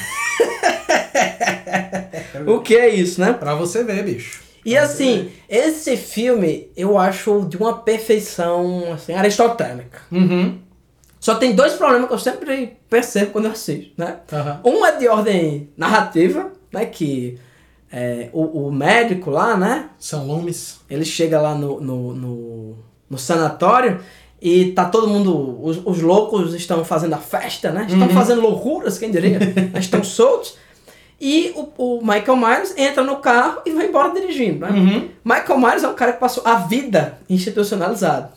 o que é isso, né? Pra você ver, bicho. E assim, esse filme eu acho de uma perfeição assim, aristotélica. Uhum. Só tem dois problemas que eu sempre percebo quando eu assisto, né? Aham. Um é de ordem narrativa, né? Que é, o, o médico lá, né? São Lumes. Ele chega lá no, no, no, no sanatório e tá todo mundo. Os, os loucos estão fazendo a festa, né? Estão fazendo loucuras, quem diria? Estão soltos. E o, o Michael Myers entra no carro e vai embora dirigindo, né? Uhum. Michael Myers é um cara que passou a vida institucionalizado.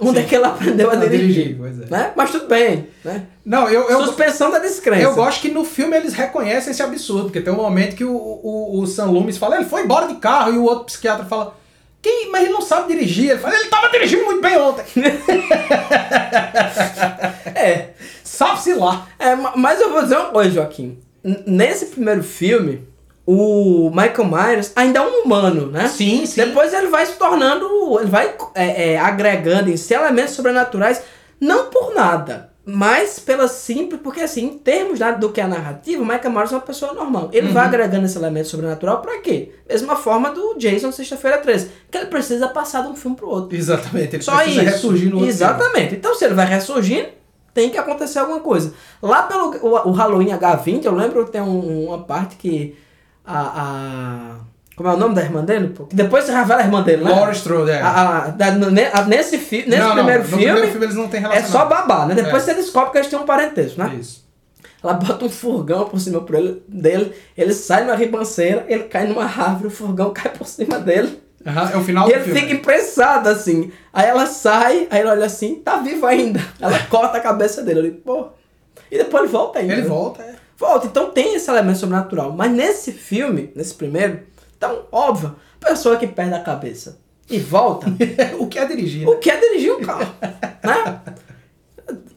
Onde Sim. é que ele aprendeu a A dirigir? dirigir, pois é. Né? Mas tudo bem, né? Não, eu, eu, Suspensão da descrença. eu gosto que no filme eles reconhecem esse absurdo, porque tem um momento que o, o, o Sam Loomis fala, ele foi embora de carro, e o outro psiquiatra fala, Quem, mas ele não sabe dirigir. Ele fala, ele tava dirigindo muito bem ontem. É, Sabe-se lá. É, ma- mas eu vou dizer uma coisa, Joaquim. Nesse primeiro filme, o Michael Myers ainda é um humano, né? Sim, sim. Depois ele vai se tornando, ele vai é, é, agregando em si elementos sobrenaturais, não por nada, mas pela simples, porque assim, em termos da- do que é a narrativa, o Michael Myers é uma pessoa normal. Ele vai agregando esse elemento sobrenatural pra quê? Mesma forma do Jason Sexta-feira 13, que ele precisa passar de um filme pro outro. Exatamente. Ele Só precisa isso. ressurgir no outro Exatamente. Então, se ele vai ressurgindo, tem que acontecer alguma coisa. Lá pelo o, o Halloween H20, eu lembro que tem um- uma parte que a, a- Como é o nome da irmã dele? pô? Que depois se revela a irmã dele, né? Laurie Strode, é. A- da- nesse fi, nesse Não, não, primeiro no filme, primeiro filme eles não têm é relacionamento. só babá, né? Depois É. você descobre que eles têm um parentesco, né? Isso. Ela bota um furgão por cima dele, ele sai numa ribanceira, ele cai numa árvore, o furgão cai por cima dele. Aham, é o final E do ele filme. fica impressado assim. Aí ela sai, aí ele olha assim, tá vivo ainda. Ela corta a cabeça dele. Eu digo, pô. E depois ele volta ainda. Ele né? volta, é. Volta. Então tem esse elemento sobrenatural. Mas nesse filme, nesse primeiro, então, óbvio, pessoa que perde a cabeça e volta, o que é dirigir, o né? que é dirigir um carro? né?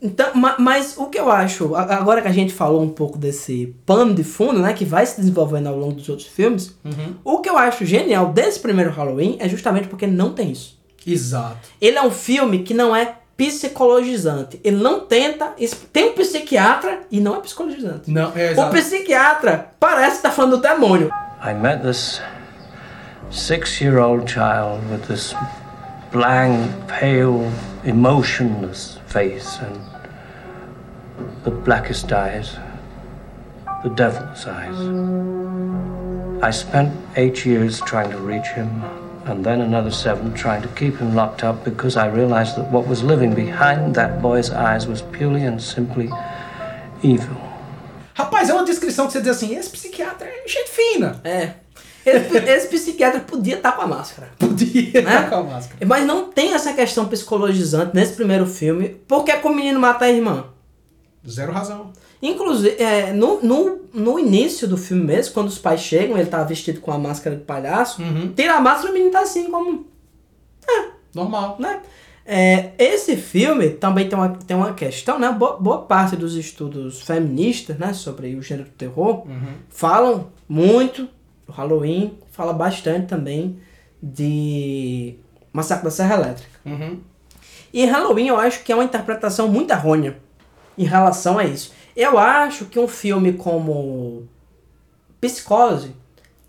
Então, ma- mas o que eu acho, agora que a gente falou um pouco desse pano de fundo, né, que vai se desenvolvendo ao longo dos outros filmes, Uhum. o que eu acho genial desse primeiro Halloween é justamente porque não tem isso. Exato. Ele é um filme que não é psicologizante. Ele não tenta. Tem um psiquiatra e não é psicologizante. Não, é O exato. psiquiatra parece estar falando do demônio. I met this six year old child with this blank, pale, emotionless face and the blackest eyes, the devil's eyes. I spent eight years trying to reach him, and then another seven trying to keep him locked up because I realized that what was living behind that boy's eyes was purely and simply evil. Rapaz, é uma descrição que você diz assim, esse psiquiatra é gente fina. É. Esse, esse psiquiatra podia estar com a máscara. Podia Né? com a máscara. Mas não tem essa questão psicologizante nesse primeiro filme. Por que que o menino mata a irmã? Zero razão. Inclusive, é, no, no, no início do filme mesmo, quando os pais chegam, ele tá vestido com a máscara de palhaço, Uhum. tira a máscara e o menino tá assim, como Normal. né? É, esse filme também tem uma, tem uma questão, né? Boa, boa parte dos estudos feministas, né, sobre o gênero do terror, falam muito do Halloween, fala bastante também de Massacre da Serra Elétrica. Uhum. E Halloween eu acho que é uma interpretação muito errônea em relação a isso. Eu acho que um filme como Psicose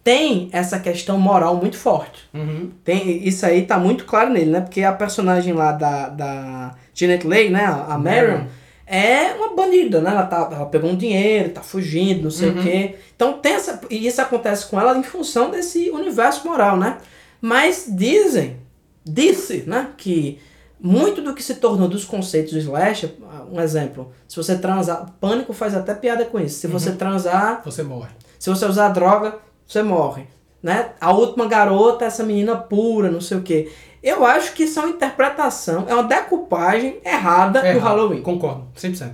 tem essa questão moral muito forte. Uhum. Tem, isso aí tá muito claro nele, né? Porque a personagem lá da, da Janet Leigh, né? A a Marion, é uma bandida, né? Ela, tá, ela pegou um dinheiro, tá fugindo, não sei o quê. Então tem essa... E isso acontece com ela em função desse universo moral, né? Mas dizem, disse, né? Que muito do que se tornou dos conceitos do slasher, um exemplo, se você transar... Pânico faz até piada com isso. Se você transar Você morre. se você usar droga, você morre. Né? A última garota, essa menina pura, não sei o quê. Eu acho que isso é uma interpretação, é uma decupagem errada É do errado. Halloween. Concordo, 100%.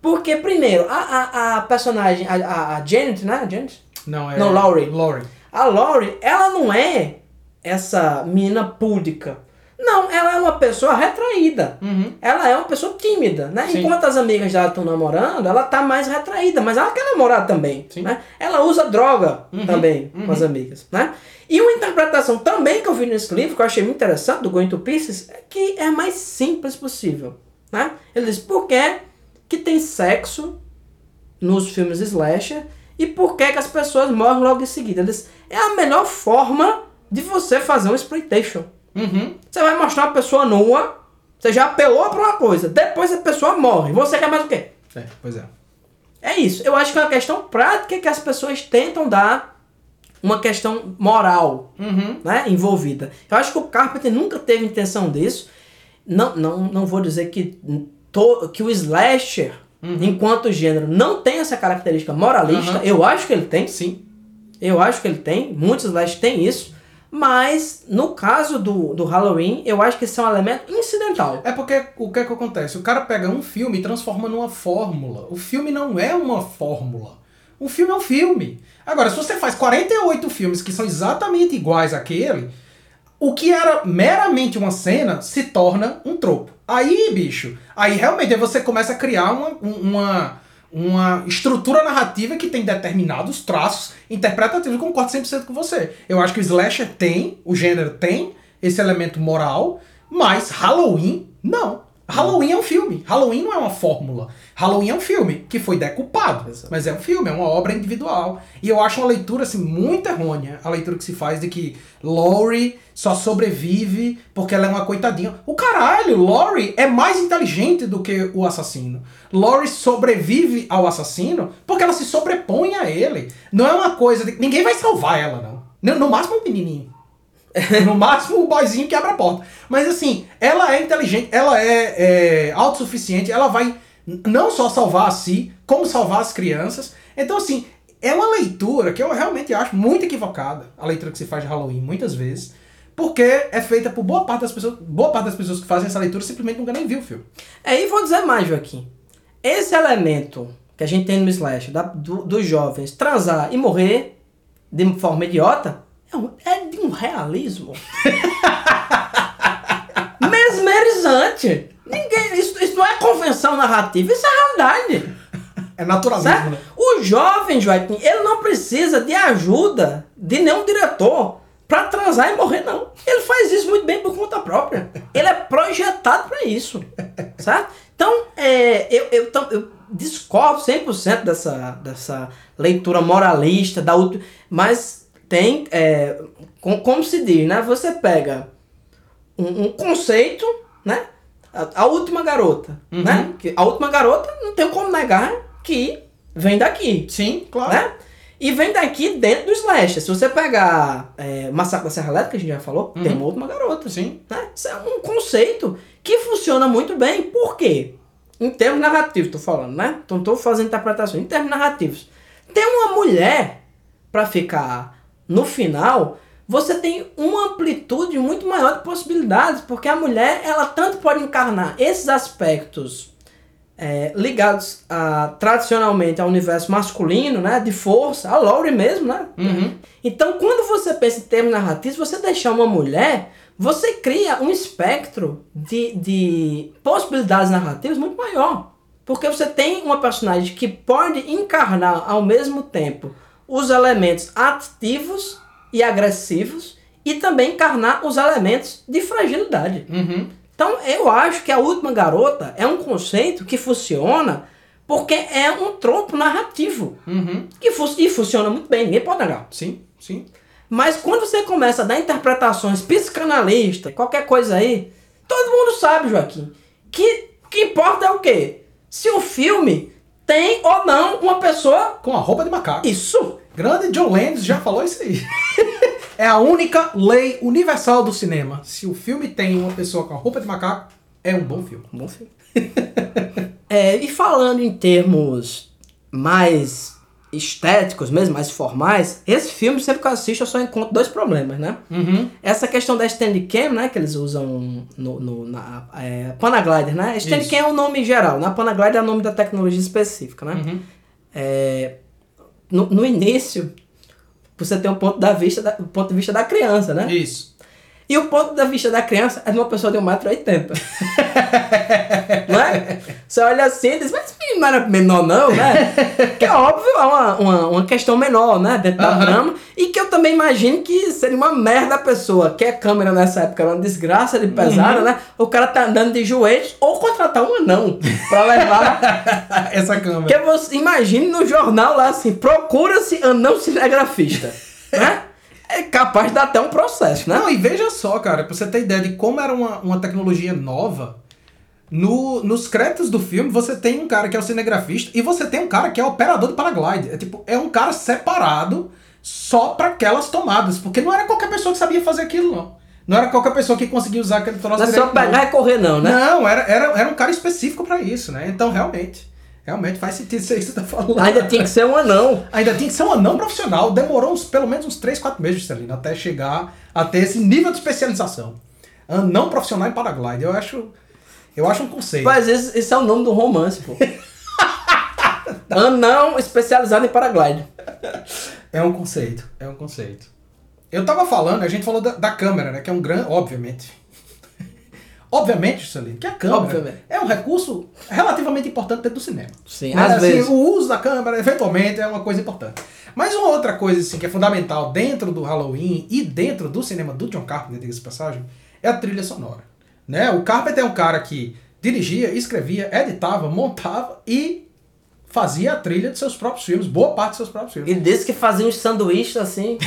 Porque, primeiro, a, a, a personagem, a, a, Janet, né? Janet? Não, é... Não, Laurie. Laurie. A Laurie, ela não é essa menina púdica. Não, ela é uma pessoa retraída. Uhum. Ela é uma pessoa tímida, né? Sim. Enquanto as amigas dela estão namorando, ela tá mais retraída, mas ela quer namorar também, Sim. né? Ela usa droga Uhum, também uhum. com as amigas, né? E uma interpretação também que eu vi nesse livro, que eu achei muito interessante, do Going to Pieces, é que é mais simples possível, né? Ele diz, por que que tem sexo nos filmes slasher e por que que as pessoas morrem logo em seguida? Ele diz, é a melhor forma de você fazer um exploitation. Uhum. Você vai mostrar uma pessoa nua, você já apelou pra uma coisa, depois a pessoa morre. Você quer mais o quê? É, pois é. É isso. Eu acho que é uma questão prática que as pessoas tentam dar uma questão moral Uhum. né, envolvida. Eu acho que o Carpenter nunca teve intenção disso. Não, não, não vou dizer que, to, que o slasher, enquanto gênero, não tem essa característica moralista. Uhum. Eu acho que ele tem. Sim. Eu acho que ele tem, muitos slashers têm isso, mas no caso do, do Halloween, eu acho que isso é um elemento incidental. É porque o que é que acontece? O cara pega um filme e transforma numa fórmula. O filme não é uma fórmula. Um filme é um filme. Agora, se você faz 48 filmes que são exatamente iguais àquele, o que era meramente uma cena se torna um tropo. Aí, bicho, aí realmente você começa a criar uma, um- uma, uma estrutura narrativa que tem determinados traços interpretativos. Eu concordo 100% com você. Eu acho que o slasher tem, o gênero tem esse elemento moral, mas Halloween, não. Halloween é um filme. Halloween não é uma fórmula. Halloween é um filme que foi decupado. Exato. Mas é um filme, é uma obra individual. E eu acho uma leitura assim, muito errônea a leitura que se faz de que Laurie só sobrevive porque ela é uma coitadinha. O caralho, Laurie é mais inteligente do que o assassino. Laurie sobrevive ao assassino porque ela se sobrepõe a ele. Não é uma coisa de. Ninguém vai salvar ela, não. No, no máximo um menininho. No máximo o boyzinho que abre a porta. Mas assim, ela é inteligente, ela é, é autossuficiente, ela vai não só salvar a si, como salvar as crianças. Então, assim, é uma leitura que eu realmente acho muito equivocada, a leitura que se faz de Halloween, muitas vezes. Porque é feita por boa parte das pessoas. Boa parte das pessoas que fazem essa leitura simplesmente nunca nem viu o filme. É, e vou dizer mais, Joaquim. Esse elemento que a gente tem no Slash, da, do- dos jovens transar e morrer de forma idiota, é, um- é de um realismo mesmerizante. Ninguém, isso, isso não é convenção narrativa, isso é realidade. É naturalismo, Certo? né? O jovem, Joaquim, ele não precisa de ajuda de nenhum diretor pra transar e morrer, não. Ele faz isso muito bem por conta própria. Ele é projetado pra isso. Certo? Então, é, eu, eu, tam- eu discordo 100% dessa, dessa leitura moralista, da ulti- mas tem, é, com- como se diz, né? Você pega um, um conceito, né? A, a última garota, Uhum. né? Que a última garota não tem como negar que vem daqui, Sim, claro. né? E vem daqui dentro do slasher. Se você pegar é, Massacre da Serra Elétrica, que a gente já falou, tem uma última garota. Sim. Né? Isso é um conceito que funciona muito bem. Por quê? Em termos narrativos, tô falando, né? Então tô fazendo interpretação. Em termos narrativos, ter uma mulher pra ficar no final, você tem uma amplitude muito maior de possibilidades, porque a mulher, ela tanto pode encarnar esses aspectos é, ligados a, tradicionalmente ao universo masculino, né? De força, a Laurie mesmo, né? Uhum. Então, quando você pensa em termos narrativos, você deixar uma mulher, você cria um espectro de, de possibilidades narrativas muito maior. Porque você tem uma personagem que pode encarnar ao mesmo tempo os elementos ativos e agressivos e também encarnar os elementos de fragilidade. Uhum. Então, eu acho que a última garota é um conceito que funciona porque é um tropo narrativo. Uhum. Que fu e funciona muito bem, ninguém pode negar. Sim, sim. Mas quando você começa a dar interpretações psicanalistas, qualquer coisa aí, todo mundo sabe, Joaquim, que o que importa é o quê? Se o filme tem ou não uma pessoa. Com a roupa de macaco. Isso! Grande John Landis já falou isso aí. é a única lei universal do cinema. Se o filme tem uma pessoa com a roupa de macaco, é um bom filme. Um bom filme. É, e falando em termos mais estéticos mesmo, mais formais, esse filme, sempre que eu assisto, eu só encontro dois problemas, né? Uhum. Essa questão da Steadicam, né, que eles usam no, no- na é, Panaglider, né? Steadicam é o nome geral, né? Panaglider é o nome da tecnologia específica, né? Uhum. É, no, no início, você tem o ponto, da vista da, ponto de vista da criança, né? Isso. E o ponto da vista da criança é de uma pessoa de 1,80m. não é? Você olha assim e diz, mas não era menor não, né? Que é óbvio, é uma, uma, uma questão menor, né? Dentro da trama. E que eu também imagino que seria uma merda a pessoa, que a câmera nessa época era uma desgraça de pesada, Uhum. né? O cara tá andando de joelhos ou contratar um anão pra levar Essa câmera. porque você imagine no jornal lá assim, procura-se anão cinegrafista, né? É capaz de dar até um processo, né? Não, e veja só, cara, pra você ter ideia de como era uma, uma tecnologia nova, no, nos créditos do filme você tem um cara que é o cinegrafista e você tem um cara que é operador de paraglide. É tipo, é um cara separado só pra aquelas tomadas, porque não era qualquer pessoa que sabia fazer aquilo, não. Não era qualquer pessoa que conseguia usar aquele troço Não é só não. pegar e correr não, né? Não, era, era, era um cara específico pra isso, né? Então, realmente, realmente faz sentido isso aí que você tá falando. Ainda tinha que ser um anão. Ainda tinha que ser um anão profissional. Demorou uns, pelo menos uns 3, 4 meses, Celina, até chegar a ter esse nível de especialização. Anão profissional em paraglide. Eu acho, eu acho um conceito. Mas esse, esse é o nome do romance, pô. anão especializado em paraglide. É um conceito. É um conceito. Eu tava falando, a gente falou da, da câmera, né? Que é um grande. Obviamente. Obviamente, Celina, que a câmera Obviamente. é um recurso relativamente importante dentro do cinema. Sim, Mas, às assim, vezes. o uso da câmera, eventualmente, é uma coisa importante. Mas uma outra coisa assim, que é fundamental dentro do Halloween e dentro do cinema do John Carpenter, diga-se passagem, é a trilha sonora. Né? O Carpenter é um cara que dirigia, escrevia, editava, montava e fazia a trilha de seus próprios filmes, boa parte de seus próprios filmes. E disse que fazia uns sanduíches assim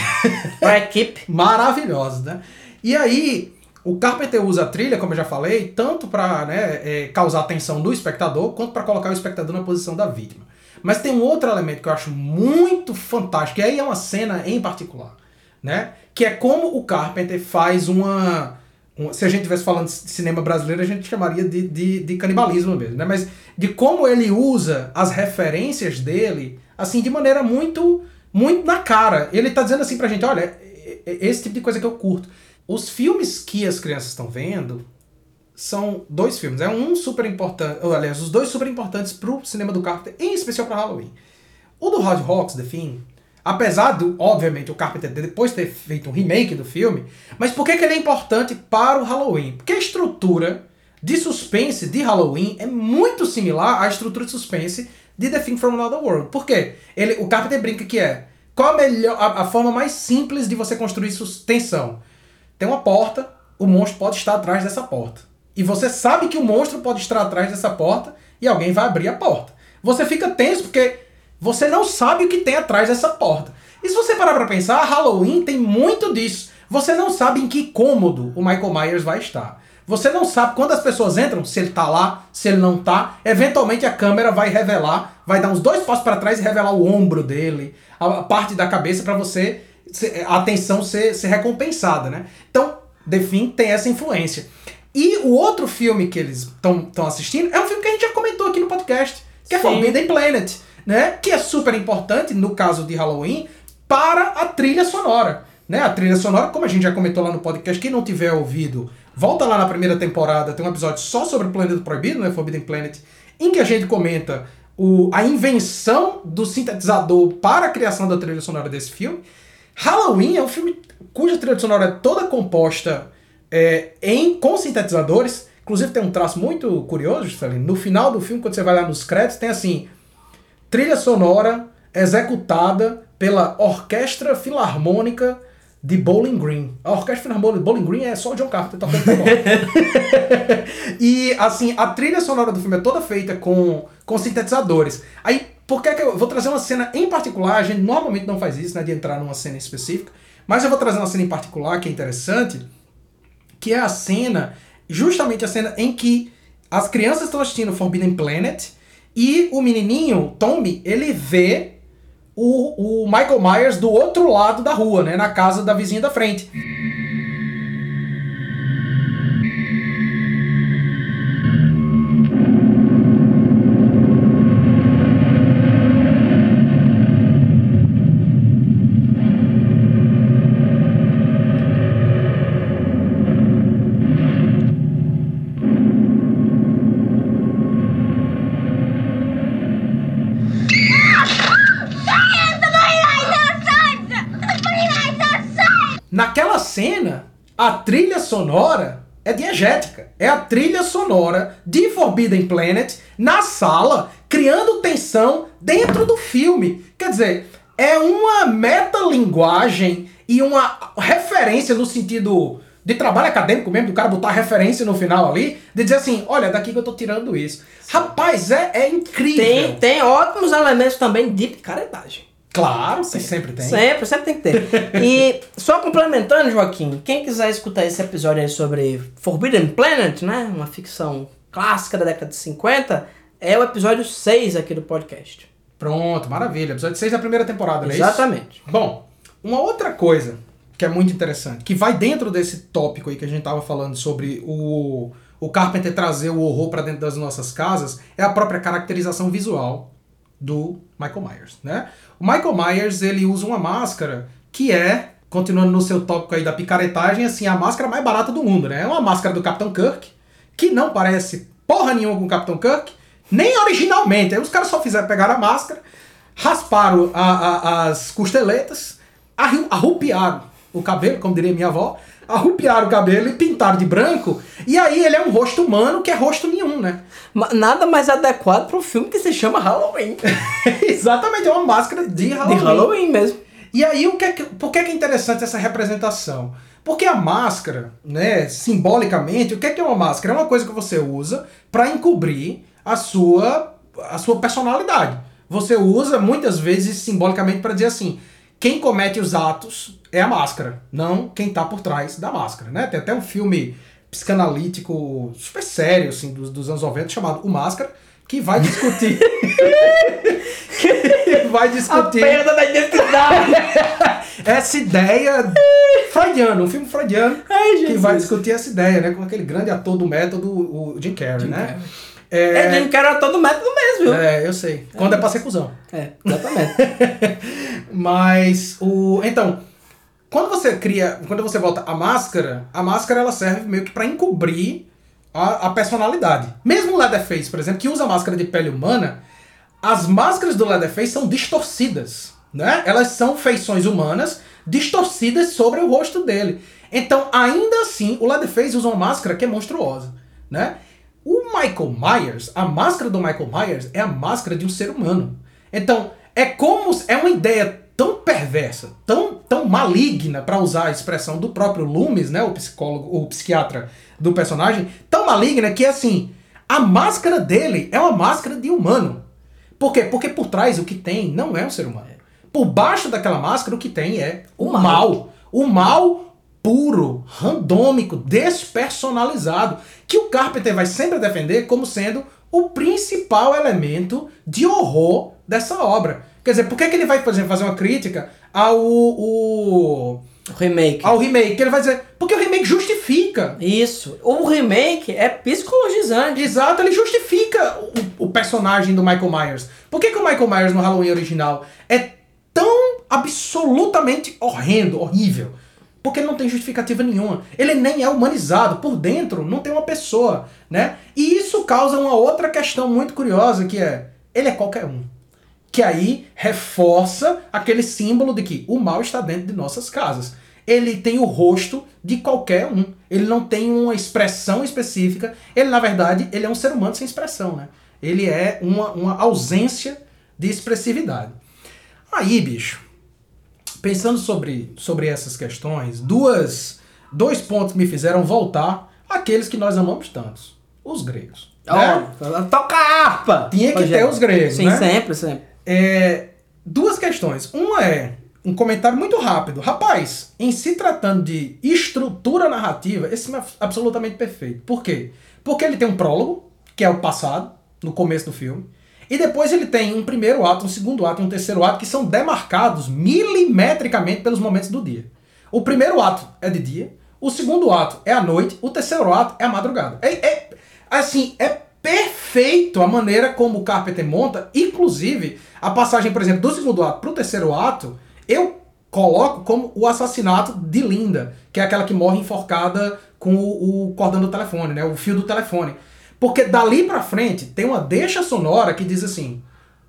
pra equipe. maravilhosos, né? E aí, o Carpenter usa a trilha, como eu já falei, tanto para né, é, causar atenção do espectador, quanto para colocar o espectador na posição da vítima. Mas tem um outro elemento que eu acho muito fantástico, e aí é uma cena em particular, né? Que é como o Carpenter faz uma. um- se a gente estivesse falando de cinema brasileiro, a gente chamaria de, de, de canibalismo mesmo, né? Mas de como ele usa as referências dele, assim, de maneira muito, muito na cara. Ele tá dizendo assim pra gente, olha, esse tipo de coisa que eu curto. Os filmes que as crianças estão vendo são dois filmes. É um super importante, aliás, os dois super importantes pro cinema do Carpenter, em especial para Halloween. O do Howard Hawks, The Thing, apesar do, obviamente, o Carpenter depois ter feito um remake do filme, mas por que, que ele é importante para o Halloween? Porque a estrutura de suspense de Halloween é muito similar à estrutura de suspense de The Thing from Another World. Por quê? Ele, o Carpenter brinca que é qual a, melhor, a, a forma mais simples de você construir tensão? Tem uma porta, o monstro pode estar atrás dessa porta. E você sabe que o monstro pode estar atrás dessa porta e alguém vai abrir a porta. Você fica tenso porque você não sabe o que tem atrás dessa porta. E se você parar pra pensar, Halloween tem muito disso. Você não sabe em que cômodo o Michael Myers vai estar. Você não sabe quando as pessoas entram, se ele tá lá, se ele não tá. Eventualmente a câmera vai revelar, vai dar uns dois passos para trás e revelar o ombro dele, a parte da cabeça para você a atenção ser, ser recompensada, né? Então, The Thing tem essa influência. E o outro filme que eles estão assistindo é um filme que a gente já comentou aqui no podcast, que é Sim. Forbidden Planet, né? Que é super importante, no caso de Halloween, para a trilha sonora. Né? A trilha sonora, como a gente já comentou lá no podcast, quem não tiver ouvido, volta lá na primeira temporada, tem um episódio só sobre o Planeta Proibido, né? Forbidden Planet, em que a gente comenta o, a invenção do sintetizador para a criação da trilha sonora desse filme. Halloween é um filme cuja trilha sonora é toda composta é, em, com sintetizadores. Inclusive tem um traço muito curioso, Juscelino. No final do filme, quando você vai lá nos créditos, tem assim: trilha sonora executada pela Orquestra Filarmônica de Bowling Green. A Orquestra Filarmônica de Bowling Green é só o John Carpenter tocando violão. e assim, a trilha sonora do filme é toda feita com, com sintetizadores. Aí, por que, que eu vou trazer uma cena em particular? A gente normalmente não faz isso, né? De entrar numa cena específica. Mas eu vou trazer uma cena em particular que é interessante, que é a cena, justamente a cena em que as crianças estão assistindo Forbidden Planet e o menininho, Tommy, ele vê o, o Michael Myers do outro lado da rua, né? Na casa da vizinha da frente. Sonora é diegética. É a trilha sonora de Forbidden Planet na sala, criando tensão dentro do filme. Quer dizer, é uma metalinguagem e uma referência no sentido de trabalho acadêmico mesmo, do cara botar referência no final ali, de dizer assim, olha, daqui que eu tô tirando isso. Rapaz, é, é incrível. Tem, tem ótimos elementos também de picaretagem. Claro, que sempre tem. Sempre, sempre tem que ter. e só complementando, Joaquim, quem quiser escutar esse episódio aí sobre Forbidden Planet, né? Uma ficção clássica da década de 50, é o episódio 6 aqui do podcast. Pronto, maravilha. Episódio 6 da primeira temporada, não é Exatamente. isso? Bom, uma outra coisa que é muito interessante, que vai dentro desse tópico aí que a gente tava falando sobre o, o Carpenter trazer o horror para dentro das nossas casas, é a própria caracterização visual do Michael Myers, né? O Michael Myers, ele usa uma máscara que é, continuando no seu tópico aí da picaretagem, assim, a máscara mais barata do mundo, né? É uma máscara do Capitão Kirk, que não parece porra nenhuma com o Capitão Kirk, nem originalmente. Aí os caras só fizeram pegar a máscara, rasparam a, a, as costeletas, arru- arrupiaram o cabelo, como diria minha avó, arrupiaram o cabelo e pintaram de branco, e aí ele é um rosto humano que é rosto nenhum, né? Nada mais adequado para um filme que se chama Halloween. Exatamente, é uma máscara de Halloween. De Halloween mesmo. E aí, o que é por que é, que é interessante essa representação? Porque a máscara, né, simbolicamente, o que é que é uma máscara? É uma coisa que você usa para encobrir a sua, a sua personalidade. Você usa muitas vezes simbolicamente para dizer assim: quem comete os atos é a máscara, não quem tá por trás da máscara, né? Tem até um filme psicanalítico super sério assim dos, dos anos 90 chamado O Máscara, que vai discutir que vai A discutir perda da identidade. essa ideia freudiana, um filme freudiano Ai, que vai discutir essa ideia, né? Com aquele grande ator do método, o Jim Carrey, né? Carrey. É, É, Jim Carrey era todo método mesmo, é, eu sei. Quando é pra ser cuzão. É, exatamente. Mas o. Então, quando você cria. Quando você volta a máscara, a máscara ela serve meio que pra encobrir a, a personalidade. Mesmo o Leatherface, por exemplo, que usa máscara de pele humana, as máscaras do Leatherface são distorcidas. Né? Elas são feições humanas distorcidas sobre o rosto dele. Então, ainda assim, o Leatherface usa uma máscara que é monstruosa. Né? O Michael Myers, a máscara do Michael Myers é a máscara de um ser humano. Então, é como é uma ideia tão perversa, tão, tão maligna, para usar a expressão do próprio Loomis, né, o psicólogo, o psiquiatra do personagem, tão maligna que assim, a máscara dele é uma máscara de humano. Por quê? Porque por trás o que tem não é um ser humano. Por baixo daquela máscara o que tem é o mal. mal. O mal puro, randômico, despersonalizado, que o Carpenter vai sempre defender como sendo o principal elemento de horror dessa obra. Quer dizer, por que, que ele vai, por exemplo, fazer uma crítica ao, o, remake. ao remake? Ele vai dizer, porque o remake justifica. Isso. O remake é psicologizante. Exato, ele justifica o, o personagem do Michael Myers. Por que, que o Michael Myers no Halloween original é tão absolutamente horrendo, horrível? Porque ele não tem justificativa nenhuma. Ele nem é humanizado. Por dentro não tem uma pessoa, né? E isso causa uma outra questão muito curiosa, que é, ele é qualquer um. Que aí reforça aquele símbolo de que o mal está dentro de nossas casas. Ele tem o rosto de qualquer um. Ele não tem uma expressão específica. Ele, na verdade, ele é um ser humano sem expressão, né? Ele é uma, uma ausência de expressividade. Aí, bicho, pensando sobre, sobre essas questões, duas, dois pontos me fizeram voltar àqueles que nós amamos tantos, os gregos. né? Ó, toca a harpa! Tinha que Rogério. ter os gregos, Sim, né? sempre, sempre. É, duas questões. Uma é um comentário muito rápido. Rapaz, em se tratando de estrutura narrativa, esse é absolutamente perfeito. Por quê? Porque ele tem um prólogo, que é o passado, no começo do filme. E depois ele tem um primeiro ato, um segundo ato e um terceiro ato que são demarcados milimetricamente pelos momentos do dia. O primeiro ato é de dia, o segundo ato é à noite, o terceiro ato é à madrugada. É, é- assim, é perfeito a maneira como o Carpenter monta, inclusive a passagem, por exemplo, do segundo ato pro terceiro ato, eu coloco como o assassinato de Linda, que é aquela que morre enforcada com o, o cordão do telefone, né, o fio do telefone. Porque dali pra frente tem uma deixa sonora que diz assim: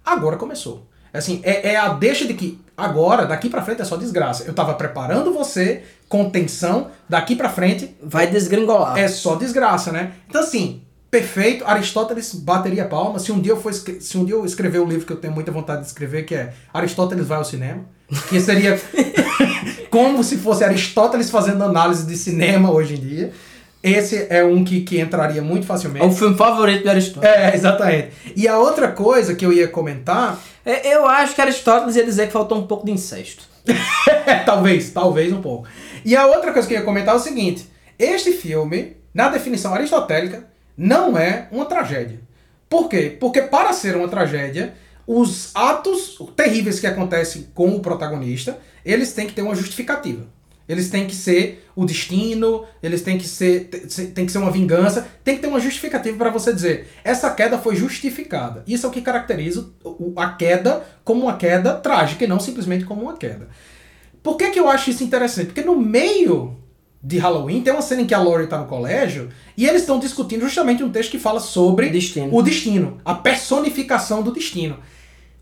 agora começou. Assim, é, é a deixa de que agora, daqui pra frente é só desgraça. Eu tava preparando você com tensão, daqui pra frente Vai desgringolar. é só desgraça, né? Então, assim, perfeito. Aristóteles bateria palma. Se um dia eu for se um dia eu escrever o livro que eu tenho muita vontade de escrever, que é Aristóteles vai ao cinema, que seria como se fosse Aristóteles fazendo análise de cinema hoje em dia. Esse é um que, que entraria muito É o facilmente. filme favorito de Aristóteles. É, exatamente. E a outra coisa que eu ia comentar, É, Eu acho que Aristóteles ia dizer que faltou um pouco de incesto. talvez, talvez um pouco. E a outra coisa que eu ia comentar é o seguinte: este filme, na definição aristotélica, não é uma tragédia. Por quê? Porque para ser uma tragédia, os atos terríveis que acontecem com o protagonista, eles têm que ter uma justificativa. Eles têm que ser o destino, eles têm que ser te- tem que ser uma vingança, tem que ter uma justificativa para você dizer, essa queda foi justificada. Isso é o que caracteriza a queda como uma queda trágica e não simplesmente como uma queda. Por que, que eu acho isso interessante? Porque no meio de Halloween tem uma cena em que a Laurie tá no colégio e eles estão discutindo justamente um texto que fala sobre Destino. o destino, a personificação do destino.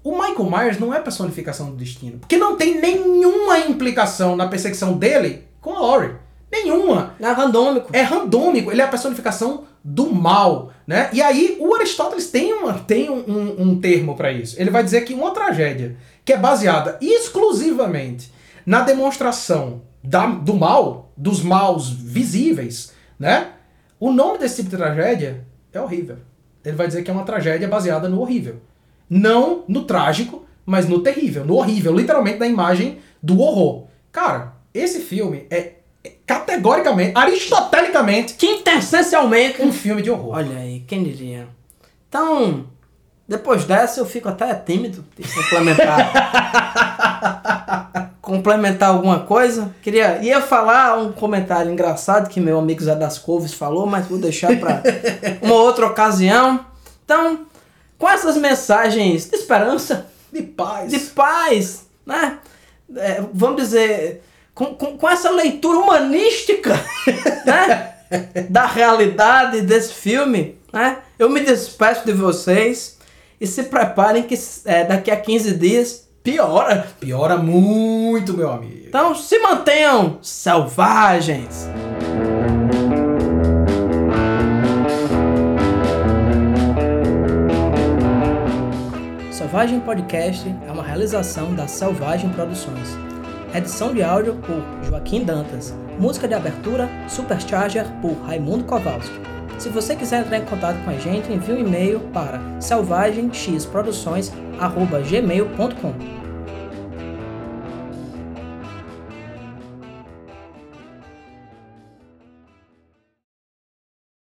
O Michael Myers não é personificação do destino, porque não tem nenhuma implicação na perseguição dele com a Laurie. Nenhuma. É randômico. É randômico, ele é a personificação do mal, né? E aí o Aristóteles tem, uma, tem um, um, um termo para isso. Ele vai dizer que uma tragédia que é baseada exclusivamente na demonstração da, do mal, dos maus visíveis, né? O nome desse tipo de tragédia é horrível. Ele vai dizer que é uma tragédia baseada no horrível. Não no trágico, mas no terrível, no horrível, literalmente na imagem do horror. Cara, esse filme é é categoricamente, aristotelicamente, Quintessencialmente. um filme de horror. Olha aí, quem diria? Então, depois dessa eu fico até tímido de complementar. complementar alguma coisa. Queria ia falar um comentário engraçado que meu amigo Zé das Couves falou, mas vou deixar para uma outra ocasião. Então, com essas mensagens de esperança, De paz. de paz, né? É, vamos dizer, com, com, com essa leitura humanística, né? Da realidade desse filme, né? Eu me despeço de vocês e se preparem que é, daqui a 15 dias piora. Piora muito, meu amigo. Então se mantenham selvagens. Selvagem Podcast é uma realização da Selvagem Produções. Edição de áudio por Joaquim Dantas. Música de abertura Supercharger por Raimundo Kowalski. Se você quiser entrar em contato com a gente, envie um e-mail para selvagemxproduções@gmail.com.